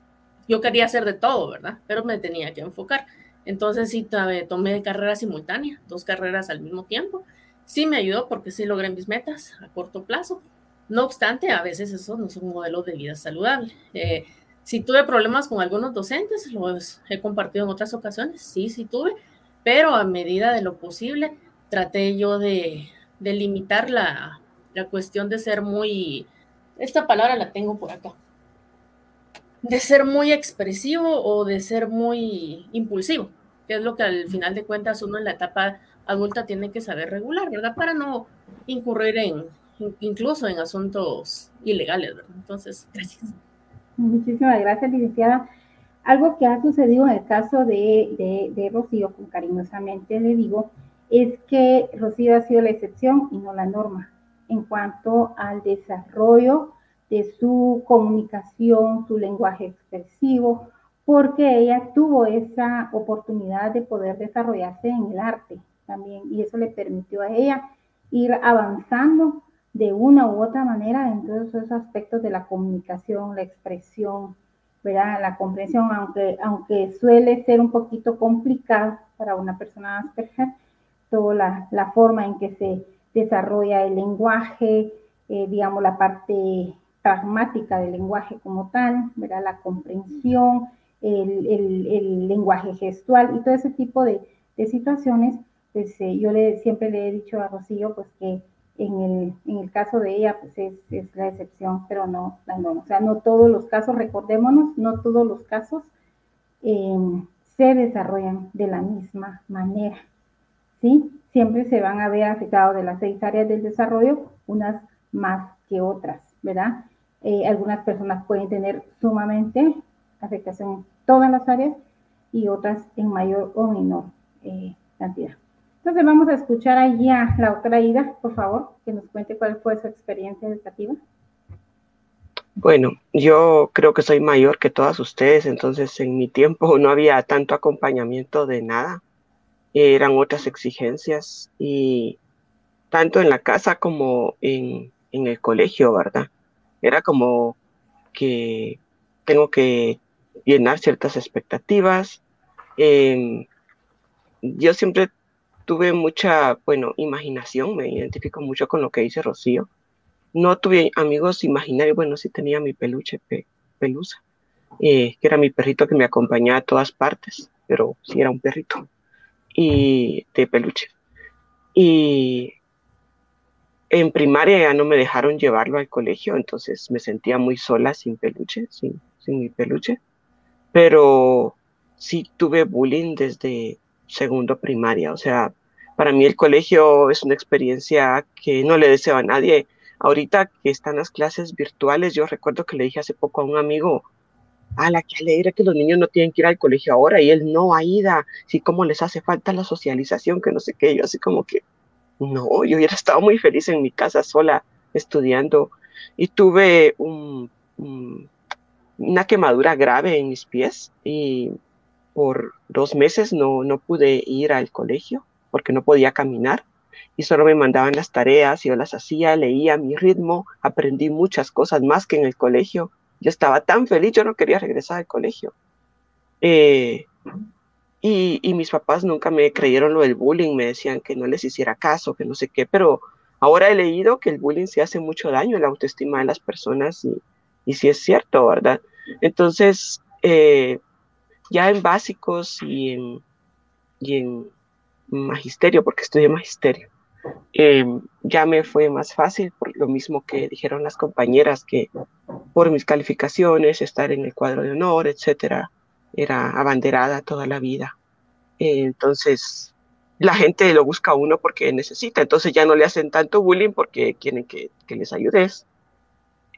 yo quería hacer de todo, ¿verdad? Pero me tenía que enfocar. Entonces sí tomé carrera simultánea, dos carreras al mismo tiempo. Sí me ayudó porque sí logré mis metas a corto plazo. No obstante, a veces eso no es un modelo de vida saludable. Eh, si tuve problemas con algunos docentes, los he compartido en otras ocasiones, sí, sí tuve, pero a medida de lo posible traté yo de, limitar la, la cuestión de ser muy, esta palabra la tengo por acá, de ser muy expresivo o de ser muy impulsivo, que es lo que al final de cuentas uno en la etapa adulta tiene que saber regular, ¿verdad? Para no incurrir en incluso en asuntos ilegales, ¿verdad? Entonces, gracias. Muchísimas gracias, licenciada. Algo que ha sucedido en el caso de, de, Rocío, con cariñosamente le digo, es que Rocío ha sido la excepción y no la norma en cuanto al desarrollo de su comunicación, su lenguaje expresivo, porque ella tuvo esa oportunidad de poder desarrollarse en el arte también y eso le permitió a ella ir avanzando de una u otra manera en todos esos aspectos de la comunicación, la expresión, ¿verdad? la comprensión, aunque, aunque suele ser un poquito complicado para una persona Asperger, toda la, la forma en que se desarrolla el lenguaje, eh, digamos, la parte pragmática del lenguaje como tal, ¿verdad? la comprensión, el, el, lenguaje gestual y todo ese tipo de, de situaciones, pues eh, yo le, siempre le he dicho a Rocío pues que en el, caso de ella, pues es, la excepción, pero no la norma. O sea, no todos los casos, recordémonos, no todos los casos eh, se desarrollan de la misma manera. ¿Sí? Siempre se van a ver afectados de las seis áreas del desarrollo, unas más que otras, ¿verdad? Eh, algunas personas pueden tener sumamente afectación en todas las áreas y otras en mayor o menor eh, cantidad. Entonces vamos a escuchar allí a la otra Ida, por favor, que nos cuente cuál fue su experiencia educativa. Bueno, yo creo que soy mayor que todas ustedes, entonces en mi tiempo no había tanto acompañamiento de nada, eran otras exigencias y tanto en la casa como en, en el colegio, ¿verdad? Era como que tengo que llenar ciertas expectativas. Eh, yo siempre tuve mucha, bueno, imaginación, me identifico mucho con lo que dice Rocío. No tuve amigos imaginarios, bueno, sí tenía mi peluche, pelusa, eh, que era mi perrito que me acompañaba a todas partes, pero sí era un perrito, y de peluche. Y en primaria ya no me dejaron llevarlo al colegio, entonces me sentía muy sola sin peluche, sin, sin mi peluche, pero sí tuve bullying desde segundo primaria, o sea, para mí el colegio es una experiencia que no le deseo a nadie. Ahorita que están las clases virtuales, yo recuerdo que le dije hace poco a un amigo, a la que alegre que los niños no tienen que ir al colegio ahora y él no, Aida, sí como les hace falta la socialización, que no sé qué, yo así como que, no, yo hubiera estado muy feliz en mi casa sola estudiando y tuve un, una quemadura grave en mis pies y por dos meses no, no pude ir al colegio porque no podía caminar y solo me mandaban las tareas, yo las hacía, leía a mi ritmo, aprendí muchas cosas más que en el colegio. Yo estaba tan feliz, yo no quería regresar al colegio. Eh, y, y, mis papás nunca me creyeron lo del bullying, me decían que no les hiciera caso, que no sé qué, pero ahora he leído que el bullying se hace mucho daño en la autoestima de las personas y, y sí es cierto, ¿verdad? Entonces, eh, ya en básicos y en, y en magisterio, porque estudié magisterio. Eh, ya me fue más fácil, por lo mismo que dijeron las compañeras, que por mis calificaciones, estar en el cuadro de honor, etcétera, era abanderada toda la vida. Eh, entonces, la gente lo busca a uno porque necesita, entonces ya no le hacen tanto bullying porque quieren que, que les ayudes.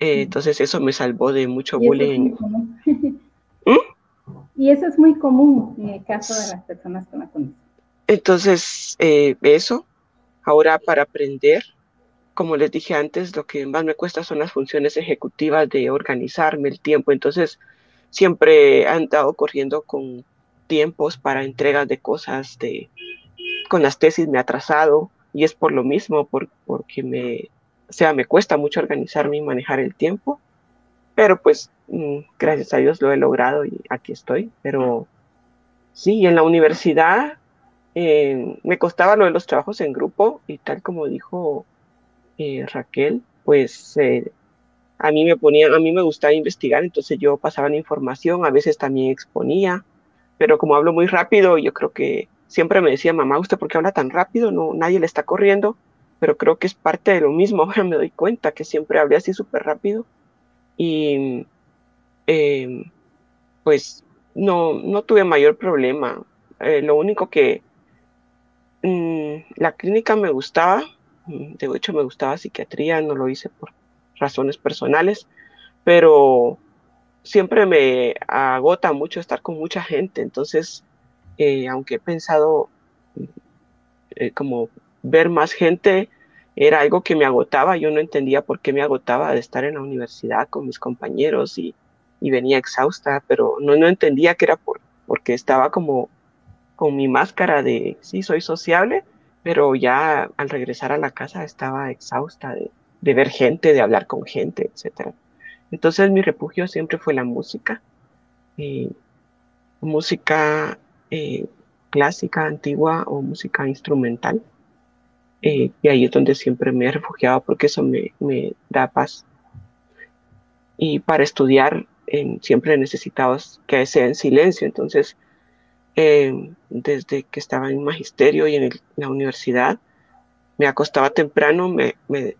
Eh, entonces, eso me salvó de mucho bullying. Y eso es muy común en el caso de las personas con la condición. Entonces, eh, eso, ahora para aprender, como les dije antes, lo que más me cuesta son las funciones ejecutivas de organizarme el tiempo. Entonces, siempre he andado corriendo con tiempos para entregas de cosas, de, con las tesis me ha atrasado y es por lo mismo, por, porque me, o sea, me cuesta mucho organizarme y manejar el tiempo, pero pues mm, gracias a Dios lo he logrado y aquí estoy. Pero sí, en la universidad eh, me costaba lo de los trabajos en grupo y tal como dijo eh, Raquel, pues eh, a mí me ponía, a mí me gustaba investigar, entonces yo pasaba la información, a veces también exponía, pero como hablo muy rápido, yo creo que siempre me decía, mamá, ¿usted por qué habla tan rápido? No, nadie le está corriendo, pero creo que es parte de lo mismo, ahora me doy cuenta que siempre hablé así súper rápido y pues no, no tuve mayor problema. lo único que Mm, la clínica me gustaba, mm, de hecho me gustaba psiquiatría, no lo hice por razones personales, pero siempre me agota mucho estar con mucha gente, entonces, eh, aunque he pensado eh, como ver más gente, era algo que me agotaba, yo no entendía por qué me agotaba de estar en la universidad con mis compañeros y, venía exhausta, pero no, no entendía que era por, porque estaba como con mi máscara de sí, soy sociable, pero ya al regresar a la casa estaba exhausta de, ver gente, de hablar con gente, etc. Entonces mi refugio siempre fue la música, música eh, clásica, antigua o música instrumental. Eh, y ahí es donde siempre me he refugiado porque eso me, me da paz. Y para estudiar siempre he necesitado que sea en silencio, entonces Em, desde que estaba en magisterio y en, la universidad, me acostaba temprano, me,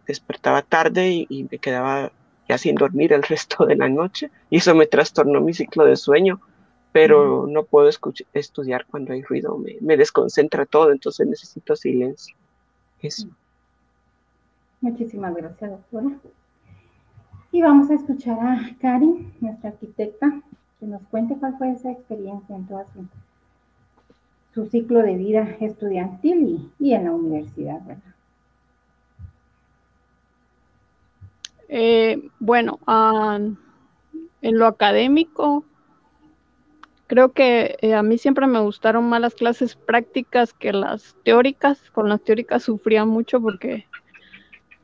despertaba tarde y, me quedaba ya sin dormir el resto de la noche y eso me trastornó mi ciclo de sueño, pero no puedo estudiar cuando hay ruido, me, desconcentra todo, entonces necesito silencio. Eso. Muchísimas gracias, doctora. Y vamos a escuchar a Karin, nuestra arquitecta, que nos cuente cuál fue esa experiencia en toda su, ciclo de vida estudiantil y, en la universidad, ¿verdad? Eh, bueno, en lo académico, creo que eh, a mí siempre me gustaron más las clases prácticas que las teóricas. Con las teóricas sufría mucho porque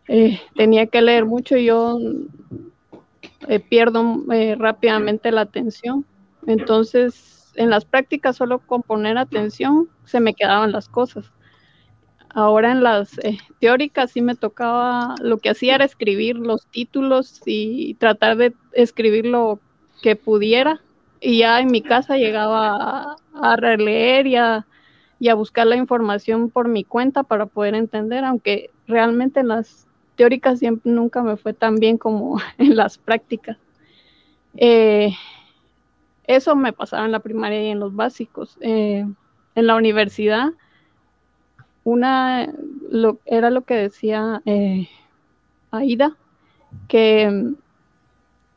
eh, tenía que leer mucho y yo eh, pierdo rápidamente la atención. Entonces, en las prácticas, solo con poner atención, se me quedaban las cosas. Ahora en las teóricas sí me tocaba, lo que hacía era escribir los títulos y tratar de escribir lo que pudiera. Y ya en mi casa llegaba a, releer y a, buscar la información por mi cuenta para poder entender, aunque realmente en las teórica siempre nunca me fue tan bien como en las prácticas. Eh, eso me pasaba en la primaria y en los básicos. Eh, en la universidad, una era lo que decía eh, Aida, que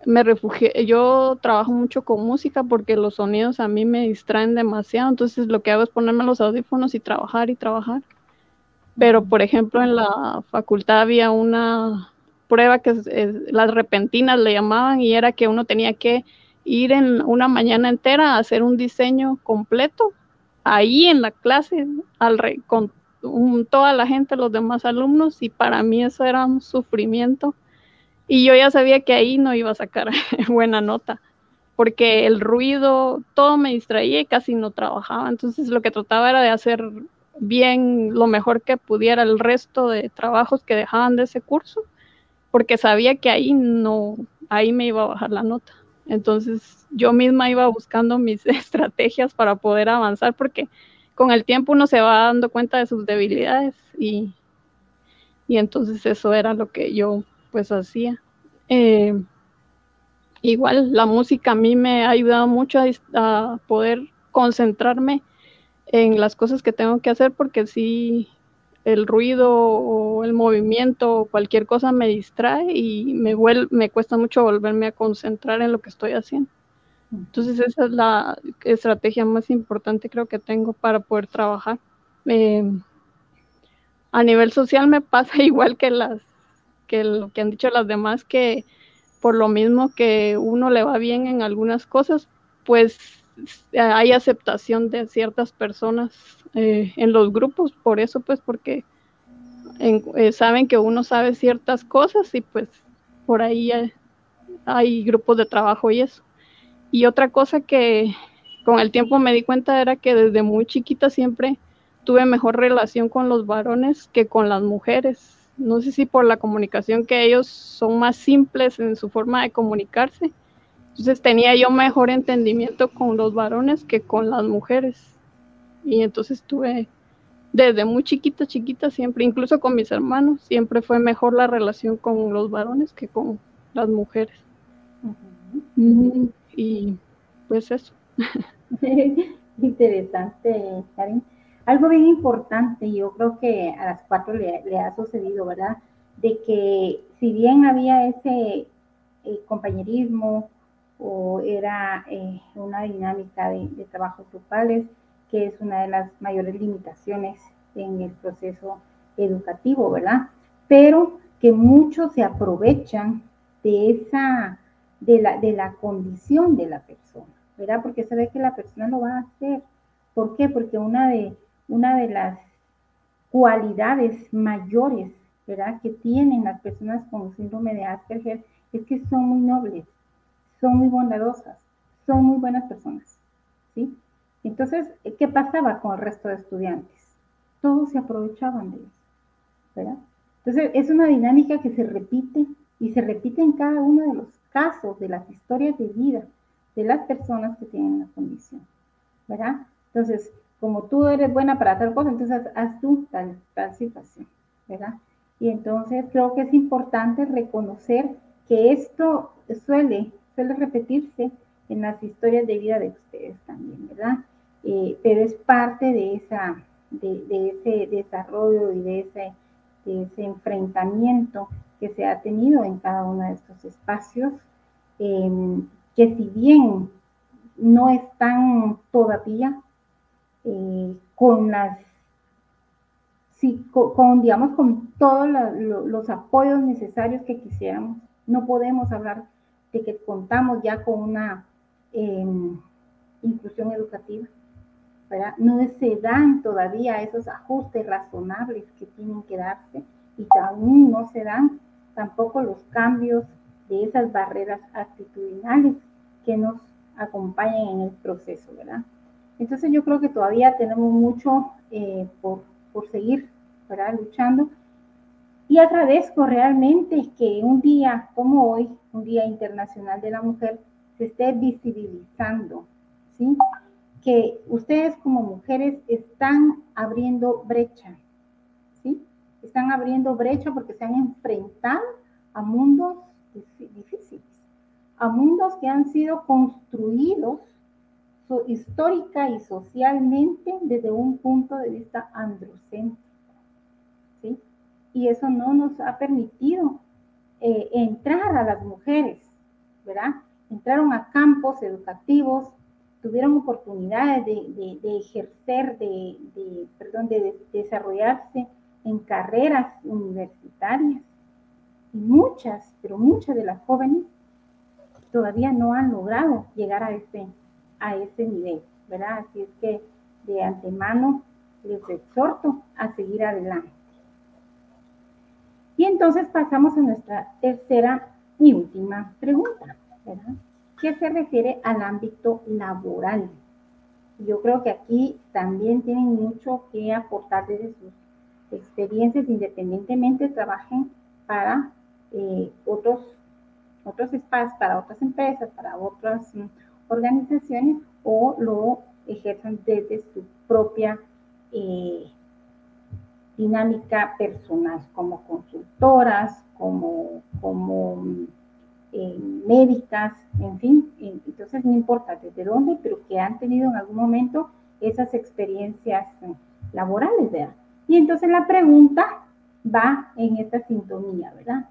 me refugié, yo trabajo mucho con música porque los sonidos a mí me distraen demasiado, entonces lo que hago es ponerme los audífonos y trabajar y trabajar. Pero por ejemplo en la facultad había una prueba que las repentinas le llamaban y era que uno tenía que ir en una mañana entera a hacer un diseño completo ahí en la clase al con toda la gente, los demás alumnos y para mí eso era un sufrimiento y yo ya sabía que ahí no iba a sacar buena nota porque el ruido, todo me distraía y casi no trabajaba. Entonces lo que trataba era de hacer bien lo mejor que pudiera el resto de trabajos que dejaban de ese curso, porque sabía que ahí no, ahí me iba a bajar la nota. Entonces yo misma iba buscando mis estrategias para poder avanzar, porque con el tiempo uno se va dando cuenta de sus debilidades y, y entonces eso era lo que yo pues hacía. Eh, igual la música a mí me ha ayudado mucho a, a poder concentrarme en las cosas que tengo que hacer porque si el ruido o el movimiento o cualquier cosa me distrae y me, me cuesta mucho volverme a concentrar en lo que estoy haciendo. Entonces esa es la estrategia más importante creo que tengo para poder trabajar. Em, a nivel social me pasa igual que las que lo que han dicho las demás que por lo mismo que uno le va bien en algunas cosas, pues hay aceptación de ciertas personas eh, en los grupos, por eso pues porque eh, saben que uno sabe ciertas cosas y pues por ahí hay, grupos de trabajo y eso. Y otra cosa que con el tiempo me di cuenta era que desde muy chiquita siempre tuve mejor relación con los varones que con las mujeres. No sé si por la comunicación que ellos son más simples en su forma de comunicarse entonces tenía yo mejor entendimiento con los varones que con las mujeres. Y entonces tuve, desde muy chiquita, chiquita, siempre, incluso con mis hermanos, siempre fue mejor la relación con los varones que con las mujeres. Y pues eso. Interesante, Karin. Algo bien importante, yo creo que a las cuatro le, ha sucedido, ¿verdad? De que si bien había ese eh, compañerismo, o era eh, una dinámica de, trabajos grupales, que es una de las mayores limitaciones en el proceso educativo, ¿verdad? Pero que muchos se aprovechan de esa, de la, de la condición de la persona, ¿verdad? Porque se ve que la persona lo va a hacer. ¿Por qué? Porque una de, una de las cualidades mayores. Que tienen las personas con síndrome de Asperger es que son muy nobles, son muy bondadosas, son muy buenas personas, ¿sí? Entonces, ¿qué pasaba con el resto de estudiantes? Todos se aprovechaban de eso, ¿verdad? Entonces, es una dinámica que se repite y se repite en cada uno de los casos de las historias de vida de las personas que tienen la condición, ¿verdad? Entonces, como tú eres buena para tal cosa, entonces haz tú tal, situación, ¿verdad? Y entonces creo que es importante reconocer que esto suele, suele repetirse en las historias de vida de ustedes también, ¿verdad? Eh, pero es parte de, esa, de, ese desarrollo y de ese, de ese enfrentamiento que se ha tenido en cada uno de estos espacios, em, que si bien no están todavía eh, con las sí, con, digamos, con todos los apoyos necesarios que quisiéramos. No podemos hablar de que contamos ya con una em, inclusión educativa. ¿verdad? No se dan todavía esos ajustes razonables que tienen que darse y aún no se dan tampoco los cambios de esas barreras actitudinales que nos acompañan en el proceso, ¿verdad? Entonces yo creo que todavía tenemos mucho eh, por, por, seguir, ¿verdad? Luchando. Y agradezco realmente que un día como hoy, un Día Internacional de la Mujer, se esté visibilizando, ¿sí? Que ustedes como mujeres están abriendo brecha, ¿sí? Están abriendo brecha porque se han enfrentado a mundos difíciles, a mundos que han sido construidos histórica y socialmente desde un punto de vista androcéntrico. ¿sí? Y eso no nos ha permitido eh, entrar a las mujeres, ¿verdad? Entraron a campos educativos, tuvieron oportunidades de, ejercer, de, perdón, de desarrollarse en carreras universitarias. Y muchas, pero muchas de las jóvenes todavía no han logrado llegar a ese, a ese nivel, ¿verdad? Así es que de antemano les exhorto a seguir adelante. Y entonces pasamos a nuestra tercera y última pregunta, ¿verdad? ¿Qué se refiere al ámbito laboral? Yo creo que aquí también tienen mucho que aportar desde sus experiencias, independientemente trabajen para eh, otros, otros espacios, para otras empresas, para otras organizaciones o lo ejerzan desde su propia eh, dinámica personal, como consultoras, como, como eh, médicas, en fin. Entonces, no importa desde dónde, pero que han tenido en algún momento esas experiencias laborales, ¿verdad? Y entonces la pregunta va en esta sintonía, ¿verdad?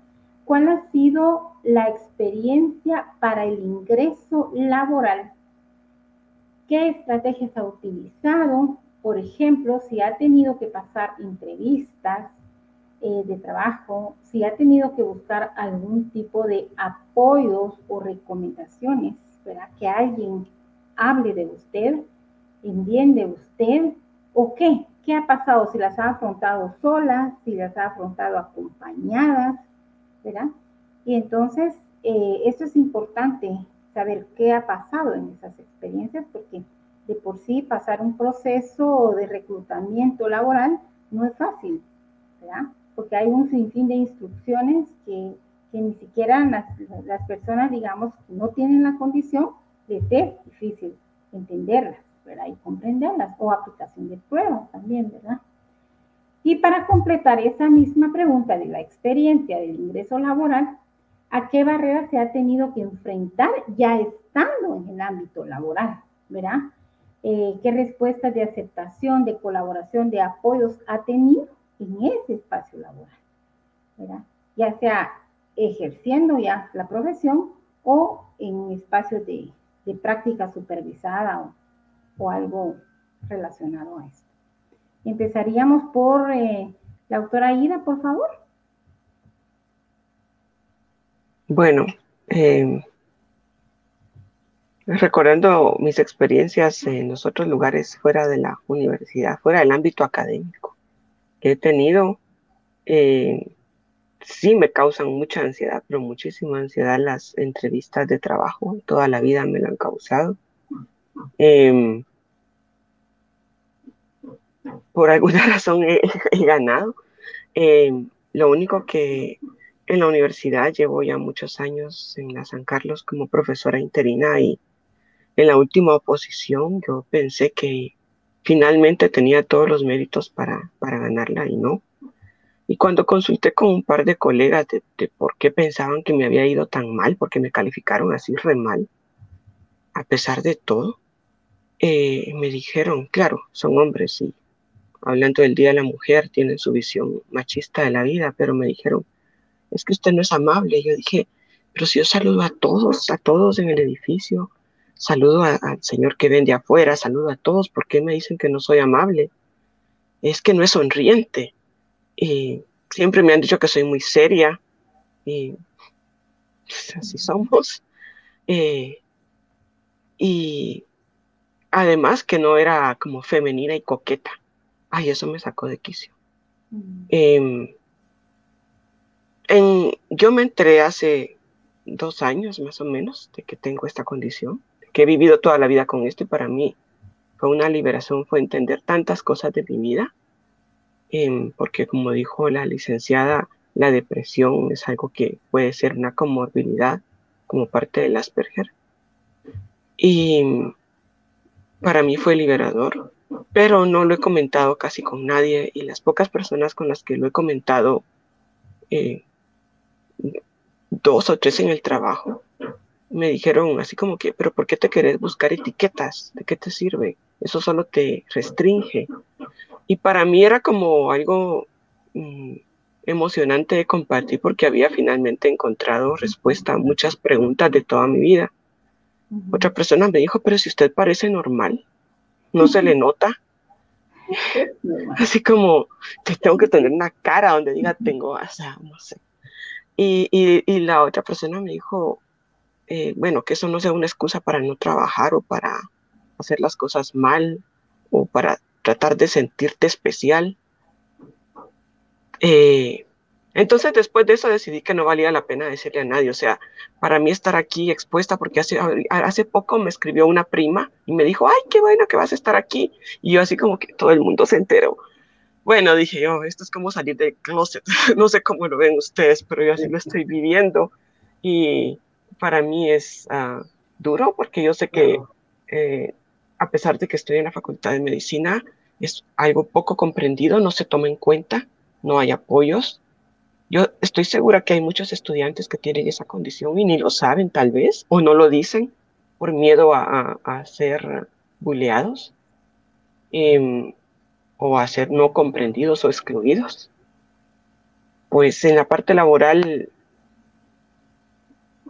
¿Cuál ha sido la experiencia para el ingreso laboral? ¿Qué estrategias ha utilizado? Por ejemplo, si ha tenido que pasar entrevistas eh, de trabajo, si ha tenido que buscar algún tipo de apoyos o recomendaciones, para que alguien hable de usted, entiende usted o qué, qué ha pasado, si las ha afrontado solas, si las ha afrontado acompañadas, ¿verdad? Y entonces, eh, esto es importante, saber qué ha pasado en esas experiencias, porque de por sí pasar un proceso de reclutamiento laboral no es fácil, ¿verdad? Porque hay un sinfín de instrucciones que, que ni siquiera las, las, personas, digamos, no tienen la condición de ser difícil entenderlas, ¿verdad? Y comprenderlas, o aplicación de pruebas también, ¿verdad? Y para completar esa misma pregunta de la experiencia del ingreso laboral, ¿a qué barreras se ha tenido que enfrentar ya estando en el ámbito laboral? ¿Verdad? Eh, ¿Qué respuestas de aceptación, de colaboración, de apoyos ha tenido en ese espacio laboral? ¿Verdad? Ya sea ejerciendo ya la profesión o en espacios de, práctica supervisada o, o algo relacionado a eso. Empezaríamos por eh, la autora Ida, por favor. Bueno, eh, recordando mis experiencias en los otros lugares fuera de la universidad, fuera del ámbito académico que he tenido, eh, sí me causan mucha ansiedad, pero muchísima ansiedad las entrevistas de trabajo. Toda la vida me lo han causado. Em, por alguna razón he, ganado. Eh, lo único que en la universidad llevo ya muchos años en la San Carlos como profesora interina y en la última oposición yo pensé que finalmente tenía todos los méritos para, para ganarla y no. Y cuando consulté con un par de colegas de, por qué pensaban que me había ido tan mal, porque me calificaron así re mal, a pesar de todo, eh, me dijeron, claro, son hombres y hablando del Día de la Mujer, tienen su visión machista de la vida, pero me dijeron, es que usted no es amable. Yo dije, pero si yo saludo a todos, a todos en el edificio, saludo al señor que vende afuera, saludo a todos, ¿por qué me dicen que no soy amable? Es que no es sonriente. Y siempre me han dicho que soy muy seria y pues, así somos. Eh, y además que no era como femenina y coqueta. Ay, eso me sacó de quicio. Mm. Em, en, yo me enteré hace dos años más o menos de que tengo esta condición, que he vivido toda la vida con esto y para mí fue una liberación, fue entender tantas cosas de mi vida Em, porque como dijo la licenciada, la depresión es algo que puede ser una comorbilidad como parte del Asperger. Y para mí fue liberador, pero no lo he comentado casi con nadie y las pocas personas con las que lo he comentado, eh, dos o tres en el trabajo, me dijeron así como que, pero ¿por qué te querés buscar etiquetas? ¿De qué te sirve? Eso solo te restringe. Y para mí era como algo mm, emocionante de compartir porque había finalmente encontrado respuesta a muchas preguntas de toda mi vida. Otra persona me dijo, pero si usted parece normal, no se le nota. Así como que tengo que tener una cara donde diga tengo, o sea, no sé. Y, y, la otra persona me dijo, eh, bueno, que eso no sea una excusa para no trabajar o para hacer las cosas mal o para tratar de sentirte especial. Eh, entonces después de eso decidí que no valía la pena decirle a nadie, o sea, para mí estar aquí expuesta, porque hace, hace poco me escribió una prima y me dijo, ay, qué bueno que vas a estar aquí. Y yo así como que todo el mundo se enteró. Bueno, dije yo, esto es como salir del closet, no sé cómo lo ven ustedes, pero yo así lo estoy viviendo. Y para mí es uh, duro porque yo sé que eh, a pesar de que estoy en la facultad de medicina, es algo poco comprendido, no se toma en cuenta, no hay apoyos. Yo estoy segura que hay muchos estudiantes que tienen esa condición y ni lo saben tal vez, o no lo dicen por miedo a, ser buleados em, o a ser no comprendidos o excluidos. Pues en la parte laboral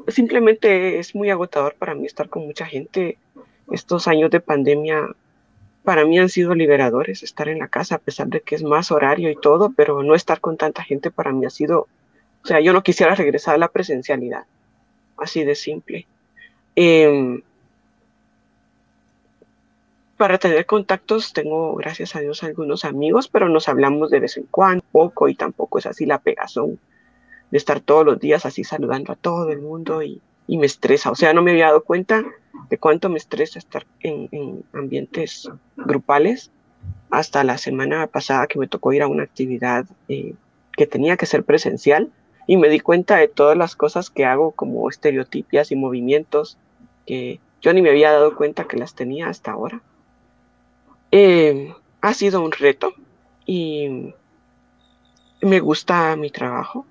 simplemente es muy agotador para mí estar con mucha gente. Estos años de pandemia para mí han sido liberadores estar en la casa, a pesar de que es más horario y todo, pero no estar con tanta gente para mí ha sido, o sea, yo no quisiera regresar a la presencialidad, así de simple. Em, para tener contactos tengo, gracias a Dios, algunos amigos, pero nos hablamos de vez en cuando, poco, y tampoco es así la pegazón de estar todos los días así saludando a todo el mundo y, y me estresa. O sea, no me había dado cuenta de cuánto me estresa estar en, ambientes grupales. Hasta la semana pasada que me tocó ir a una actividad eh, que tenía que ser presencial y me di cuenta de todas las cosas que hago como estereotipias y movimientos que yo ni me había dado cuenta que las tenía hasta ahora. Eh, ha sido un reto y me gusta mi trabajo.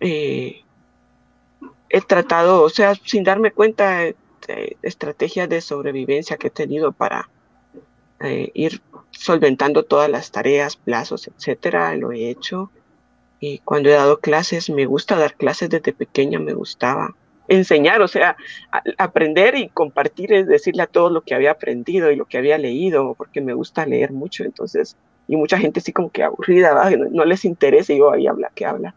Eh, he tratado, o sea, sin darme cuenta de, estrategias de sobrevivencia que he tenido para eh, ir solventando todas las tareas, plazos, etcétera, lo he hecho. Y cuando he dado clases, me gusta dar clases desde pequeña, me gustaba enseñar, o sea, aprender y compartir es decirle a todos lo que había aprendido y lo que había leído, porque me gusta leer mucho, entonces, y mucha gente sí como que aburrida, no, les interesa y yo ahí habla, que habla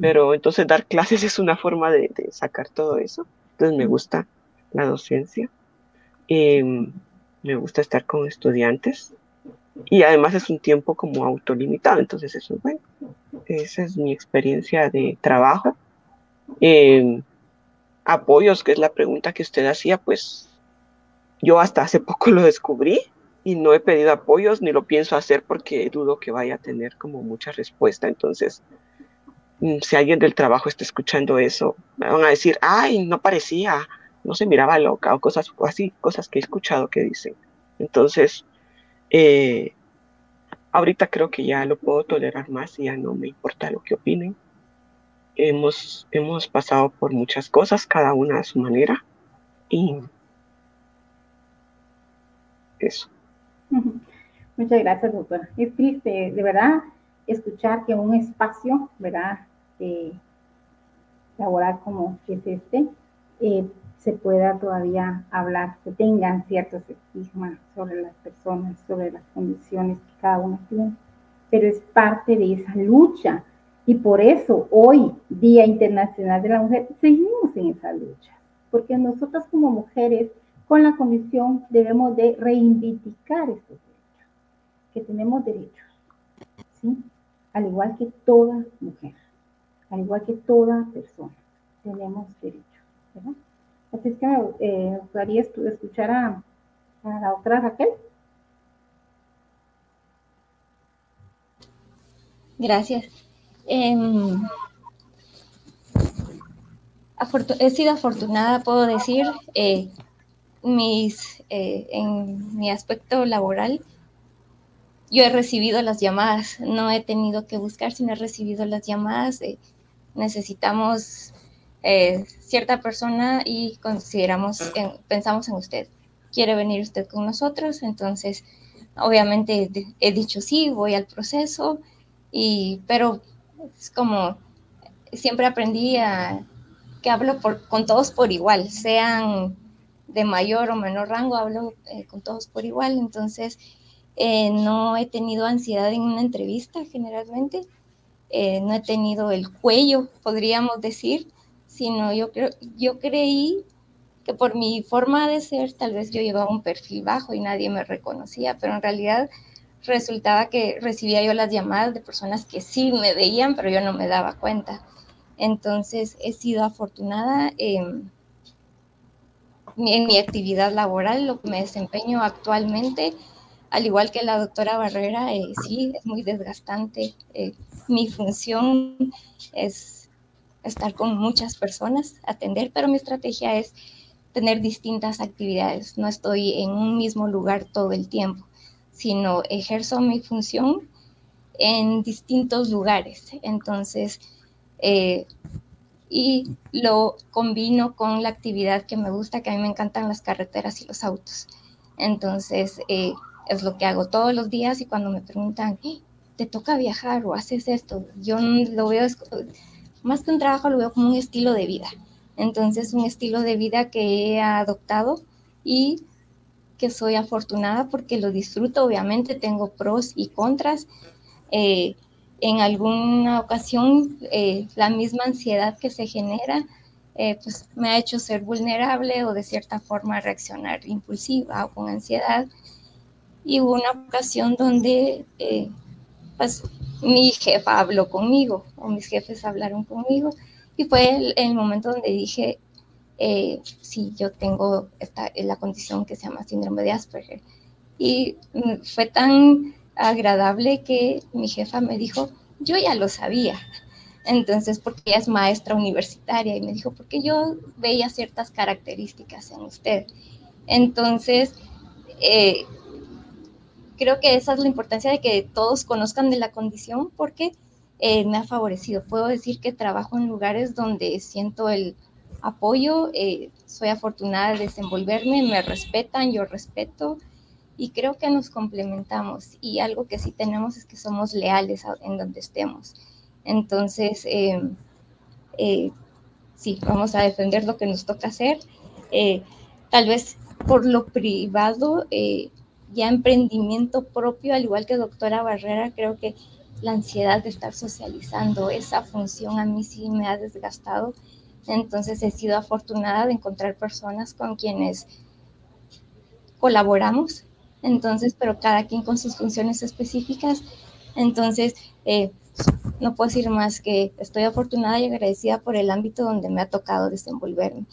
pero entonces dar clases es una forma de, sacar todo eso. Entonces me gusta la docencia, em, me gusta estar con estudiantes y además es un tiempo como autolimitado, entonces eso es bueno. Esa es mi experiencia de trabajo. Em, apoyos, que es la pregunta que usted hacía, pues yo hasta hace poco lo descubrí y no he pedido apoyos ni lo pienso hacer porque dudo que vaya a tener como mucha respuesta. Entonces, si alguien del trabajo está escuchando eso, me van a decir, ay, no parecía, no se miraba loca o cosas así, cosas que he escuchado que dicen. Entonces, eh, ahorita creo que ya lo puedo tolerar más y ya no me importa lo que opinen. Hemos, hemos pasado por muchas cosas, cada una a su manera, y eso. Muchas gracias, doctora. Es triste, de verdad, escuchar que un espacio, ¿verdad? Eh, laboral como que es este, eh, se pueda todavía hablar, se tengan ciertos estigmas sobre las personas, sobre las condiciones que cada uno tiene, pero es parte de esa lucha. Y por eso hoy, Día Internacional de la Mujer, seguimos en esa lucha, porque nosotras como mujeres con la condición debemos de reivindicar estos derechos, que tenemos derechos, ¿sí? Al igual que toda mujer, al igual que toda persona, tenemos derechos, ¿verdad? Así es que me eh, gustaría escuchar a, la doctora Raquel. Gracias. Em, he sido afortunada, puedo decir, eh, mis, eh, en mi aspecto laboral. Yo he recibido las llamadas, no he tenido que buscar, sino he recibido las llamadas. Necesitamos eh, cierta persona y consideramos, pensamos en usted. ¿Quiere venir usted con nosotros? Entonces, obviamente he dicho sí, voy al proceso, y, pero es como siempre aprendí a, que hablo con todos por igual, sean de mayor o menor rango, hablo eh, con todos por igual, entonces eh, no he tenido ansiedad en una entrevista generalmente, no he tenido el cuello, podríamos decir, sino yo, creo, yo creí que por mi forma de ser tal vez yo llevaba un perfil bajo y nadie me reconocía, pero en realidad resultaba que recibía yo las llamadas de personas que sí me veían, pero yo no me daba cuenta. Entonces he sido afortunada en, mi actividad laboral, lo que me desempeño actualmente, al igual que la doctora Barrera, eh, sí, es muy desgastante. Eh, mi función es estar con muchas personas, atender, pero mi estrategia es tener distintas actividades. No estoy en un mismo lugar todo el tiempo, sino ejerzo mi función en distintos lugares. Entonces, eh, y lo combino con la actividad que me gusta, que a mí me encantan las carreteras y los autos. Entonces, es lo que hago todos los días y cuando me preguntan, eh, ¿te toca viajar o haces esto? Yo lo veo más que un trabajo lo veo como un estilo de vida. Entonces, un estilo de vida que he adoptado y que soy afortunada porque lo disfruto. Obviamente tengo pros y contras. Eh, en alguna ocasión, eh, la misma ansiedad que se genera, pues me ha hecho ser vulnerable o de cierta forma reaccionar impulsiva o con ansiedad. Y hubo una ocasión donde, pues, mi jefa habló conmigo o mis jefes hablaron conmigo y fue el, momento donde dije, eh, sí, yo tengo esta, la condición que se llama síndrome de Asperger. Y mm, fue tan agradable que mi jefa me dijo, yo ya lo sabía. Entonces, porque ella es maestra universitaria y me dijo, porque yo veía ciertas características en usted. Entonces, eh, creo que esa es la importancia de que todos conozcan de la condición porque eh, me ha favorecido. Puedo decir que trabajo en lugares donde siento el apoyo, eh, soy afortunada de desenvolverme, me respetan, yo respeto y creo que nos complementamos. Y algo que sí tenemos es que somos leales en donde estemos. Entonces, eh, sí, vamos a defender lo que nos toca hacer. tal vez por lo privado, ya emprendimiento propio, al igual que doctora Barrera, creo que la ansiedad de estar socializando, esa función a mí sí me ha desgastado. Entonces he sido afortunada de encontrar personas con quienes colaboramos, entonces, pero cada quien con sus funciones específicas. Entonces, eh, no puedo decir más que estoy afortunada y agradecida por el ámbito donde me ha tocado desenvolverme.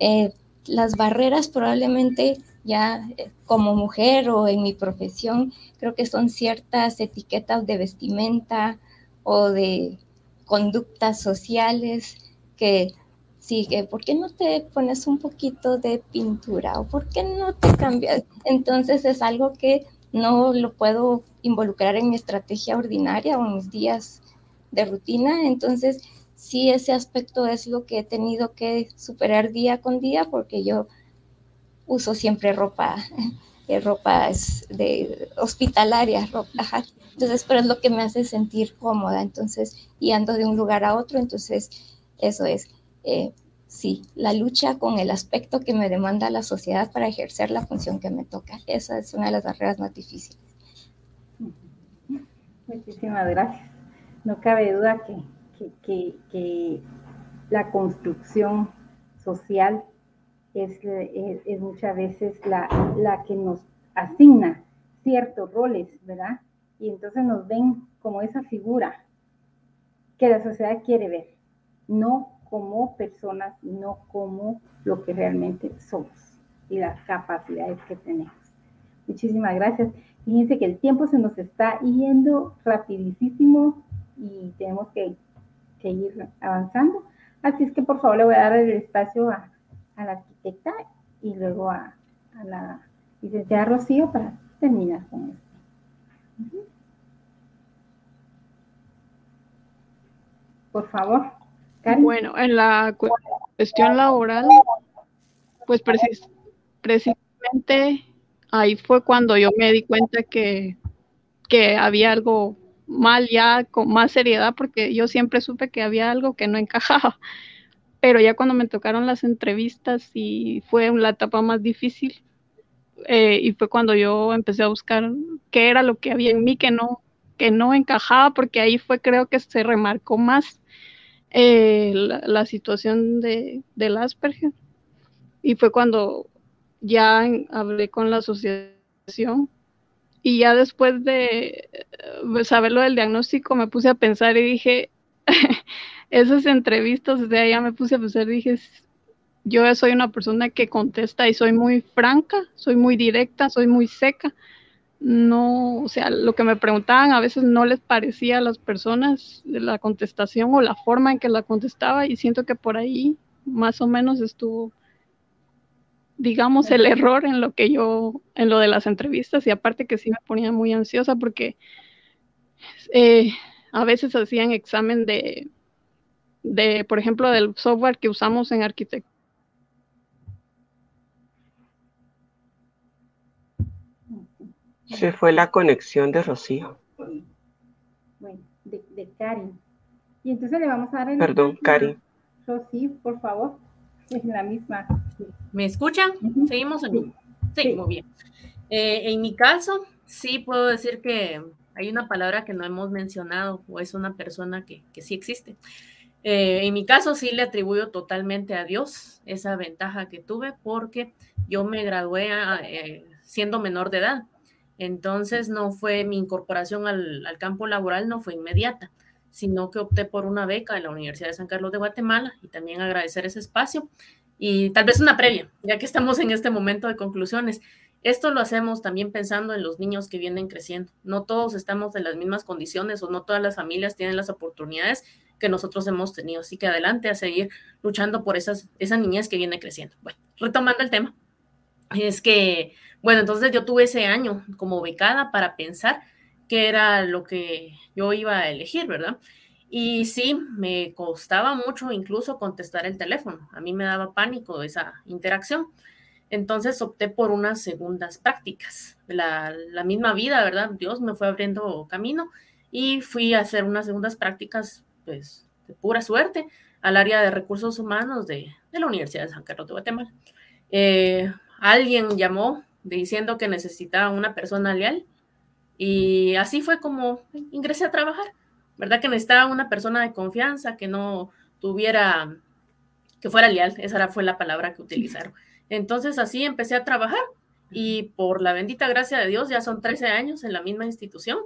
Eh, las barreras probablemente ya eh, como mujer o en mi profesión, creo que son ciertas etiquetas de vestimenta o de conductas sociales que sigue, ¿por qué no te pones un poquito de pintura o por qué no te cambias? Entonces es algo que no lo puedo involucrar en mi estrategia ordinaria o en mis días de rutina. Entonces, sí, ese aspecto es lo que he tenido que superar día con día porque yo uso siempre ropa, eh, ropa de hospitalaria, ropa, entonces, pero es lo que me hace sentir cómoda, entonces, y ando de un lugar a otro, entonces, eso es, eh, sí, la lucha con el aspecto que me demanda la sociedad para ejercer la función que me toca. Esa es una de las barreras más difíciles. Muchísimas gracias. No cabe duda que, que, la construcción social es, es, muchas veces la, la, que nos asigna ciertos roles, ¿verdad? Y entonces nos ven como esa figura que la sociedad quiere ver, no como personas, no como lo que realmente somos y las capacidades que tenemos. Muchísimas gracias. Fíjense que el tiempo se nos está yendo rapidísimo y tenemos que, ir avanzando. Así es que por favor le voy a dar el espacio a, la arquitecta y luego a, la licenciada Rocío para terminar con esto. Por favor. Bueno, en la cuestión laboral, pues precisamente ahí fue cuando yo me di cuenta que, que había algo mal ya con más seriedad, porque yo siempre supe que había algo que no encajaba. Pero ya cuando me tocaron las entrevistas y fue la etapa más difícil, eh, y fue cuando yo empecé a buscar qué era lo que había en mí que no, que no encajaba, porque ahí fue creo que se remarcó más eh, la, situación de, del Asperger. Y fue cuando ya hablé con la asociación y ya después de eh, saber lo del diagnóstico me puse a pensar y dije, esas entrevistas, de allá me puse a pensar dije, yo soy una persona que contesta y soy muy franca, soy muy directa, soy muy seca. No, o sea, lo que me preguntaban a veces no les parecía a las personas la contestación o la forma en que la contestaba y siento que por ahí más o menos estuvo, digamos, el error en lo que yo, en lo de las entrevistas y aparte que sí me ponía muy ansiosa porque eh, a veces hacían examen de, de, por ejemplo, del software que usamos en arquitectura Se fue la conexión de Rocío. Bueno, de, de Karin. Y entonces le vamos a dar el... Perdón, Karin. Rocío, por favor. Es la misma. ¿Me escuchan? ¿Seguimos en... Sí, muy bien. Eh, en mi caso, sí puedo decir que hay una palabra que no hemos mencionado o es una persona que, que sí existe. Eh, en mi caso sí le atribuyo totalmente a Dios esa ventaja que tuve porque yo me gradué eh, siendo menor de edad. Entonces no fue mi incorporación al, campo laboral, no fue inmediata, sino que opté por una beca en la Universidad de San Carlos de Guatemala y también agradecer ese espacio. Y tal vez una previa, ya que estamos en este momento de conclusiones. Esto lo hacemos también pensando en los niños que vienen creciendo. No todos estamos en las mismas condiciones o no todas las familias tienen las oportunidades que nosotros hemos tenido. Así que adelante a seguir luchando por esas, esa niñez que viene creciendo. Bueno, retomando el tema, es que bueno, entonces yo tuve ese año como becada para pensar qué era lo que yo iba a elegir, ¿verdad? Y sí, me costaba mucho incluso contestar el teléfono. A mí me daba pánico esa interacción. Entonces opté por unas segundas prácticas. La, misma vida, ¿verdad? Dios me fue abriendo camino y fui a hacer unas segundas prácticas, pues, de pura suerte, al área de recursos humanos de, la Universidad de San Carlos de Guatemala. Eh, alguien llamó diciendo que necesitaba una persona leal. Y así fue como ingresé a trabajar, ¿verdad? Que necesitaba una persona de confianza, que no tuviera, que fuera leal, esa fue la palabra que utilizaron. Entonces así empecé a trabajar y por la bendita gracia de Dios ya son 13 años en la misma institución.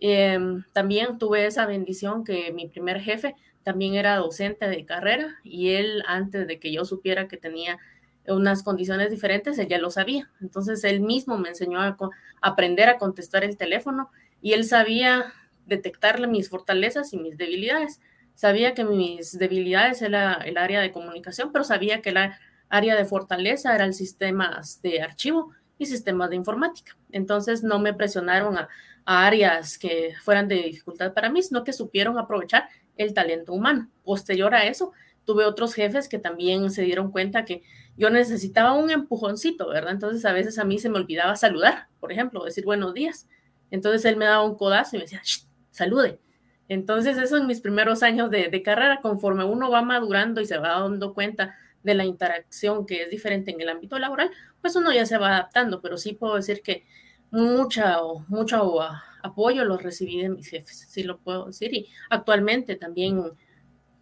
Em, también tuve esa bendición que mi primer jefe también era docente de carrera y él antes de que yo supiera que tenía unas condiciones diferentes, él ya lo sabía. Entonces él mismo me enseñó a, aprender a contestar el teléfono y él sabía detectar mis fortalezas y mis debilidades. Sabía que mis debilidades era el área de comunicación, pero sabía que la área de fortaleza era el sistema de archivo y sistemas de informática. Entonces no me presionaron a, áreas que fueran de dificultad para mí, sino que supieron aprovechar el talento humano. Posterior a eso, tuve otros jefes que también se dieron cuenta que yo necesitaba un empujoncito, ¿verdad? Entonces a veces a mí se me olvidaba saludar, por ejemplo, decir buenos días. Entonces él me daba un codazo y me decía, salude. Entonces eso en mis primeros años de, de, carrera, conforme uno va madurando y se va dando cuenta de la interacción que es diferente en el ámbito laboral, pues uno ya se va adaptando, pero sí puedo decir que mucha, mucho apoyo lo recibí de mis jefes, sí lo puedo decir. Y actualmente también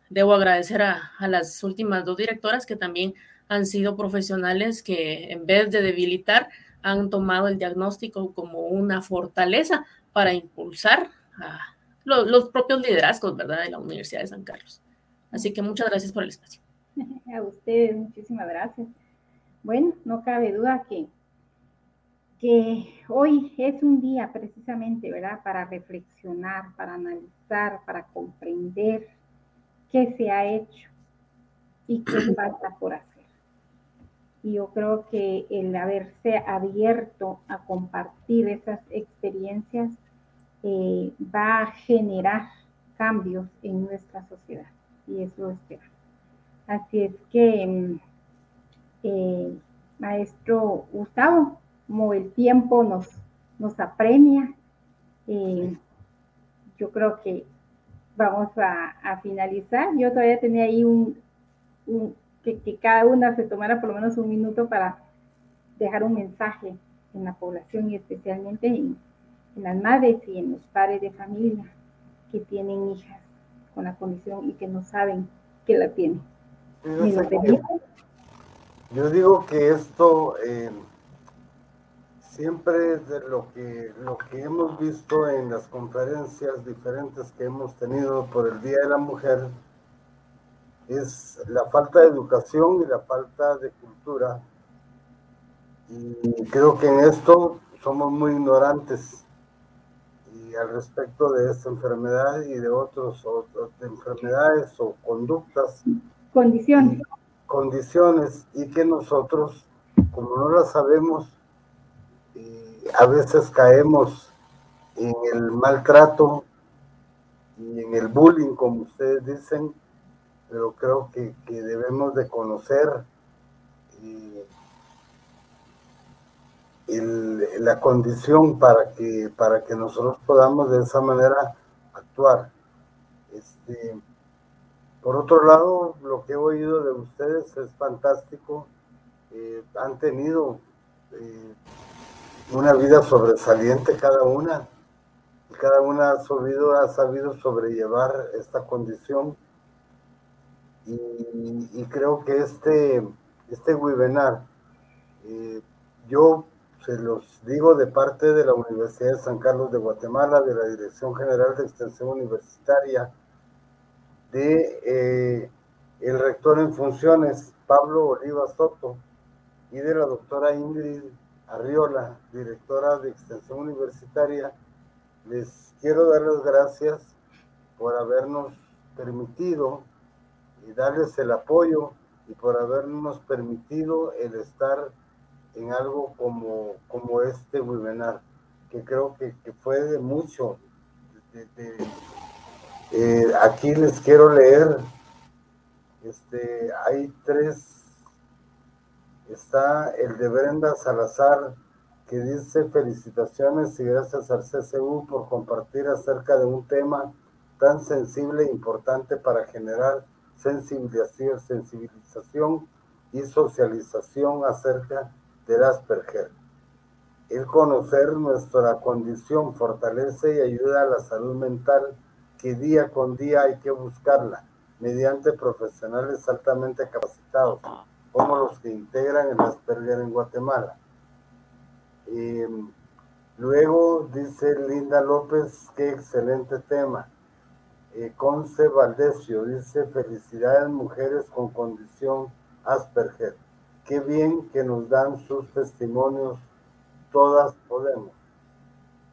debo agradecer a, a las últimas dos directoras que también han sido profesionales que en vez de debilitar, han tomado el diagnóstico como una fortaleza para impulsar a los, los propios liderazgos, ¿verdad?, de la Universidad de San Carlos. Así que muchas gracias por el espacio. A ustedes, muchísimas gracias. Bueno, no cabe duda que, que hoy es un día precisamente, ¿verdad?, para reflexionar, para analizar, para comprender qué se ha hecho y qué falta por hacer. Y yo creo que el haberse abierto a compartir esas experiencias eh, va a generar cambios en nuestra sociedad. Y eso esperamos. Así es que, mm, eh, maestro Gustavo, como el tiempo nos, nos apremia, eh, yo creo que vamos a, a, finalizar. Yo todavía tenía ahí un, un que, que, cada una se tomara por lo menos un minuto para dejar un mensaje en la población y especialmente en, en las madres y en los padres de familia que tienen hijas con la condición y que no saben que la tienen. Yo, yo digo que esto eh, siempre de lo que, lo que hemos visto en las conferencias diferentes que hemos tenido por el Día de la Mujer, es la falta de educación y la falta de cultura. Y creo que en esto somos muy ignorantes y al respecto de esta enfermedad y de otros, otras enfermedades o conductas. Condiciones. Condiciones y que nosotros, como no las sabemos, a veces caemos en el maltrato y en el bullying, como ustedes dicen, pero creo que, que debemos de conocer eh, la condición para que, para que nosotros podamos de esa manera actuar. Este, por otro lado, lo que he oído de ustedes es fantástico. Eh, han tenido eh, una vida sobresaliente cada una. Cada una ha sabido, ha sabido sobrellevar esta condición y, creo que este, este webinar, eh, yo se los digo de parte de la Universidad de San Carlos de Guatemala, de la Dirección General de Extensión Universitaria, de eh, el rector en funciones, Pablo Oliva Soto, y de la doctora Ingrid Arriola, directora de Extensión Universitaria, les quiero dar las gracias por habernos permitido y darles el apoyo y por habernos permitido el estar en algo como, como este webinar, que creo que, que fue de mucho. Eh, aquí les quiero leer, este, hay tres, está el de Brenda Salazar, que dice felicitaciones y gracias al CCU por compartir acerca de un tema tan sensible e importante para generar sensibilización, sensibilización y socialización acerca del Asperger. El conocer nuestra condición fortalece y ayuda a la salud mental que día con día hay que buscarla mediante profesionales altamente capacitados, como los que integran el Asperger en Guatemala. Eh, luego dice Linda López, qué excelente tema. Eh, Conce Valdesio dice, felicidades mujeres con condición Asperger. Qué bien que nos dan sus testimonios, todas podemos.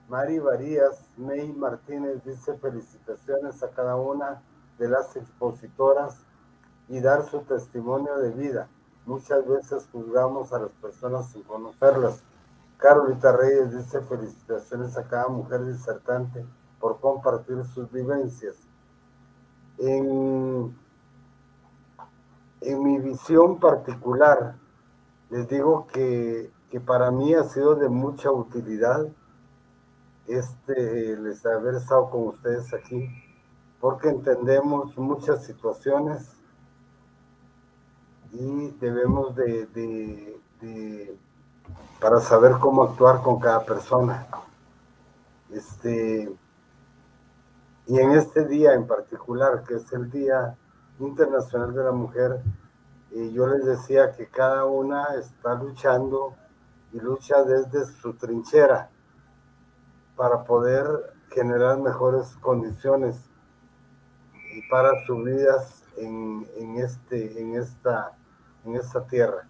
Mari Varías, May Martínez dice felicitaciones a cada una de las expositoras y dar su testimonio de vida. Muchas veces juzgamos a las personas sin conocerlas. Carolita Reyes dice felicitaciones a cada mujer disertante por compartir sus vivencias. En, mi visión particular, les digo que, que, para mí ha sido de mucha utilidad este, les haber estado con ustedes aquí, porque entendemos muchas situaciones y debemos de, de, para saber cómo actuar con cada persona. Este, y en este día en particular, que es el Día Internacional de la Mujer, eh, yo les decía que cada una está luchando y lucha desde su trinchera para poder generar mejores condiciones y para sus vidas en, en, este, en, esta, en esta tierra.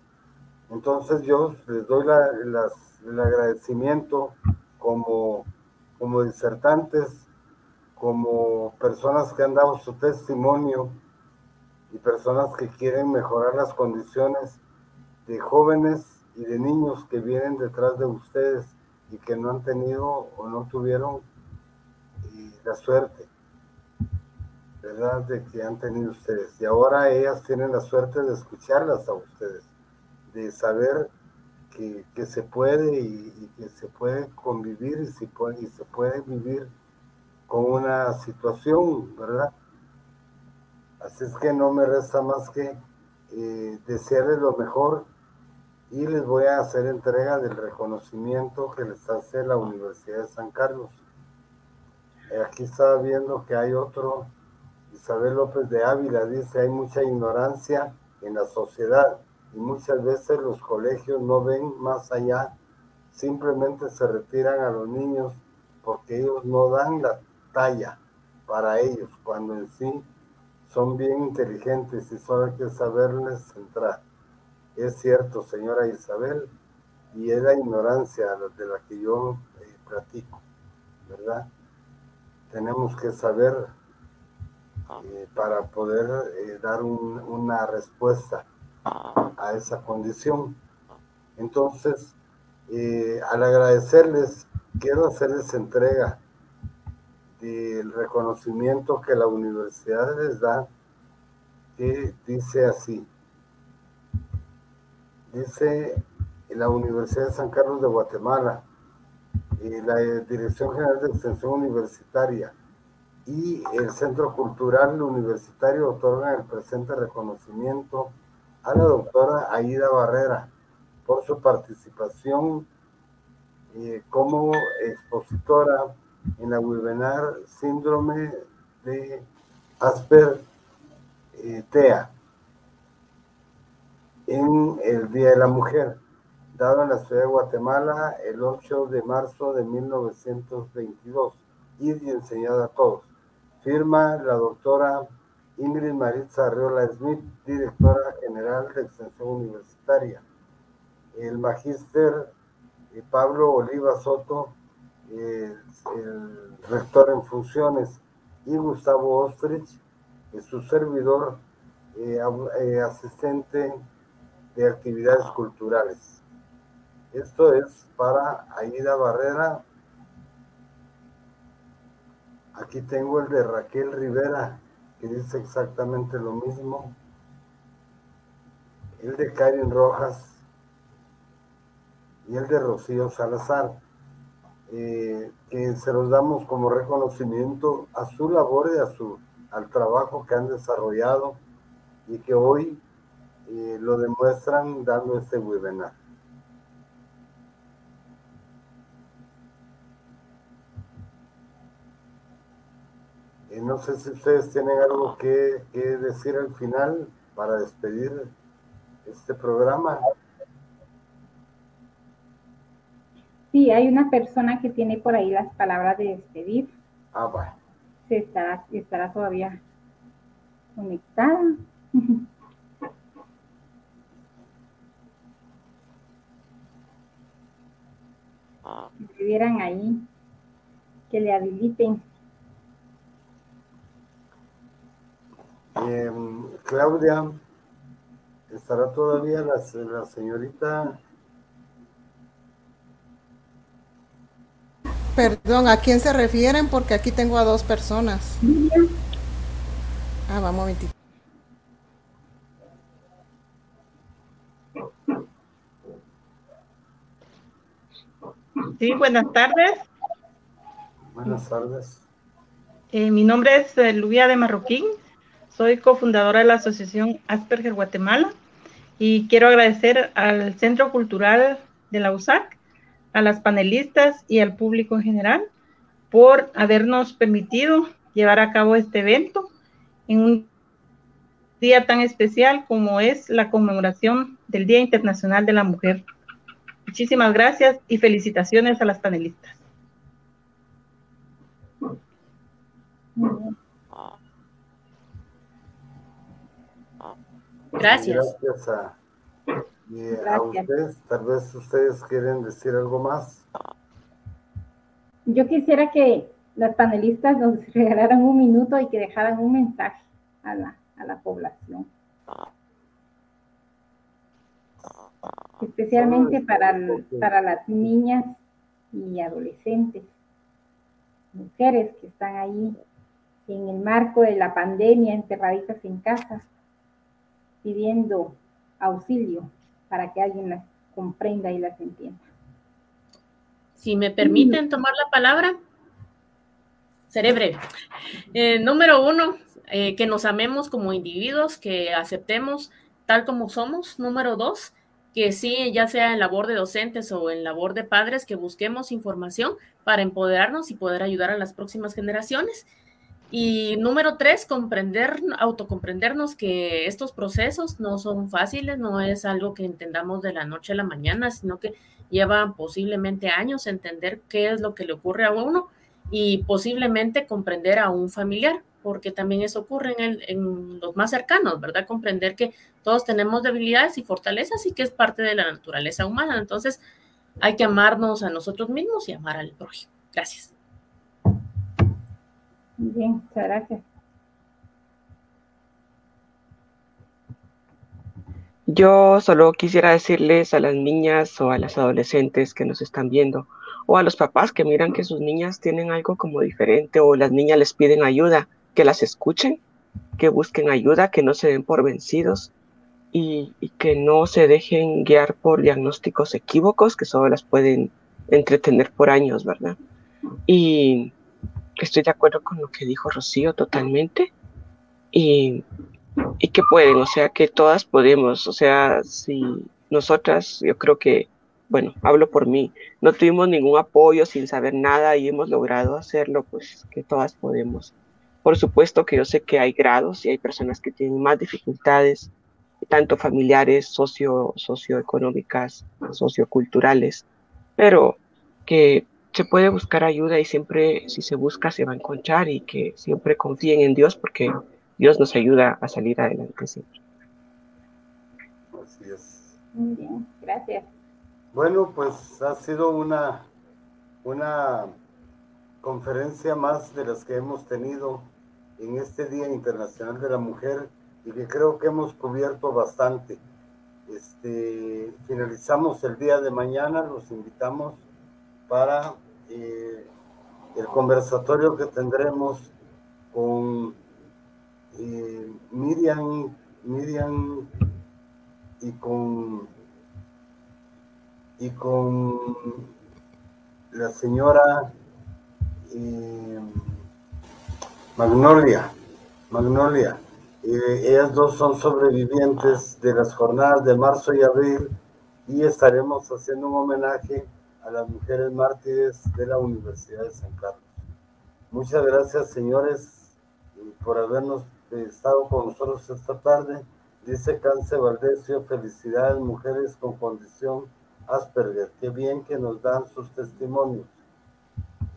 Entonces yo les doy el agradecimiento como, como disertantes, como personas que han dado su testimonio y personas que quieren mejorar las condiciones de jóvenes y de niños que vienen detrás de ustedes y que no han tenido o no tuvieron eh, la suerte, ¿verdad? De que han tenido ustedes. Y ahora ellas tienen la suerte de escucharlas a ustedes de saber que, se puede y, que se puede convivir y se puede, y se puede vivir con una situación, ¿verdad? Así es que no me resta más que eh, desearles lo mejor y les voy a hacer entrega del reconocimiento que les hace la Universidad de San Carlos. Aquí estaba viendo que hay otro, Isabel López de Ávila, dice, hay mucha ignorancia en la sociedad y muchas veces los colegios no ven más allá, simplemente se retiran a los niños porque ellos no dan la talla para ellos, cuando en sí son bien inteligentes y solo hay que saberles centrar. Es cierto, señora Isabel, y es la ignorancia de la que yo eh, platico, ¿verdad? Tenemos que saber eh, para poder eh, dar una respuesta a esa condición. Entonces, eh, al agradecerles, quiero hacerles entrega del reconocimiento que la universidad les da, que dice así. Dice la Universidad de San Carlos de Guatemala, y la Dirección General de Extensión Universitaria y el Centro Cultural Universitario otorgan el presente reconocimiento a la doctora Aida Barrera por su participación eh, como expositora en la webinar Síndrome de Asper eh, TEA en el Día de la Mujer, dado en la ciudad de Guatemala el 8 de marzo de 1922 y enseñado a todos. Firma la doctora Ingrid Maritza Arriola Smith, directora general de Extensión Universitaria. El magíster eh, Pablo Oliva Soto, el rector en funciones, y Gustavo Ostrich, su servidor, eh, eh, asistente de actividades culturales. Esto es para Aida Barrera. Aquí tengo el de Raquel Rivera, que dice exactamente lo mismo. El de Karen Rojas y el de Rocío Salazar, eh, que se los damos como reconocimiento a su labor y a su, al trabajo que han desarrollado y que hoy eh, lo demuestran dando este webinar. No sé si ustedes tienen algo que, decir al final para despedir este programa. Sí, hay una persona que tiene por ahí las palabras de despedir. Ah, bueno. Se estará, estará todavía conectada. Si vieran ahí, que le habiliten. Em, Claudia, ¿estará todavía la, la señorita Perdón, ¿a quién se refieren? Porque aquí tengo a dos personas. Ah, vamos un momentito. Sí, buenas tardes. Buenas tardes. Eh, mi nombre es eh, Lubia de Marroquín. Soy cofundadora de la Asociación Asperger Guatemala y quiero agradecer al Centro Cultural de la USAC, a las panelistas y al público en general por habernos permitido llevar a cabo este evento en un día tan especial como es la conmemoración del Día Internacional de la Mujer. Muchísimas gracias y felicitaciones a las panelistas. Gracias. Gracias a, a ustedes. Tal vez ustedes quieren decir algo más. Yo quisiera que las panelistas nos regalaran un minuto y que dejaran un mensaje a la, a la población. Especialmente para, para las niñas y adolescentes, mujeres que están ahí en el marco de la pandemia, enterraditas en casa, pidiendo auxilio para que alguien las comprenda y las entienda. Si me permiten tomar la palabra, seré breve. Eh, número uno, eh, que nos amemos como individuos, que aceptemos tal como somos. Número dos, que sí, ya sea en labor de docentes o en labor de padres, que busquemos información para empoderarnos y poder ayudar a las próximas generaciones. Y número tres, comprender, autocomprendernos que estos procesos no son fáciles, no es algo que entendamos de la noche a la mañana, sino que llevan posiblemente años entender qué es lo que le ocurre a uno y posiblemente comprender a un familiar, porque también eso ocurre en, en los más cercanos, ¿verdad? Comprender que todos tenemos debilidades y fortalezas y que es parte de la naturaleza humana. Entonces, hay que amarnos a nosotros mismos y amar al prójimo. Gracias. Bien, muchas gracias. Yo solo quisiera decirles a las niñas o a las adolescentes que nos están viendo, o a los papás que miran que sus niñas tienen algo como diferente, o las niñas les piden ayuda, que las escuchen, que busquen ayuda, que no se den por vencidos y, que no se dejen guiar por diagnósticos equívocos que solo las pueden entretener por años, ¿verdad? Y estoy de acuerdo con lo que dijo Rocío totalmente y, y que pueden, o sea, que todas podemos, o sea, si nosotras, yo creo que, bueno, hablo por mí, no tuvimos ningún apoyo sin saber nada y hemos logrado hacerlo, pues que todas podemos. Por supuesto que yo sé que hay grados y hay personas que tienen más dificultades, tanto familiares, socio, socioeconómicas, socioculturales, pero que se puede buscar ayuda y siempre si se busca se va a encontrar y que siempre confíen en Dios porque Dios nos ayuda a salir adelante siempre. Así es. Muy bien, gracias. Bueno, pues ha sido una, una conferencia más de las que hemos tenido en este Día Internacional de la Mujer y que creo que hemos cubierto bastante. Este, finalizamos el día de mañana, los invitamos para eh, el conversatorio que tendremos con eh, Miriam, Miriam y con y con la señora eh, Magnolia, Magnolia. ellas dos son sobrevivientes de las jornadas de marzo y abril y estaremos haciendo un homenaje a las mujeres mártires de la Universidad de San Carlos. Muchas gracias, señores, por habernos estado con nosotros esta tarde. Dice Cáncer Valdesio, felicidades, mujeres con condición Asperger. Qué bien que nos dan sus testimonios.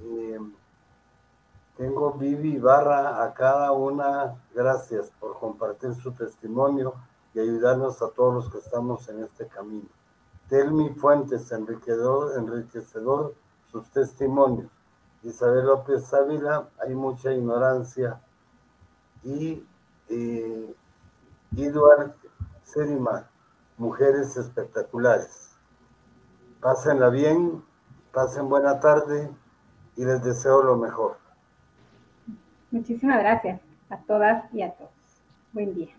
Eh, tengo Vivi Barra a cada una. Gracias por compartir su testimonio y ayudarnos a todos los que estamos en este camino. Telmi Fuentes, enriquecedor, enriquecedor sus testimonios. Isabel López Ávila, hay mucha ignorancia. Y eh, Edward Serima, mujeres espectaculares. Pásenla bien, pasen buena tarde y les deseo lo mejor. Muchísimas gracias a todas y a todos. Buen día.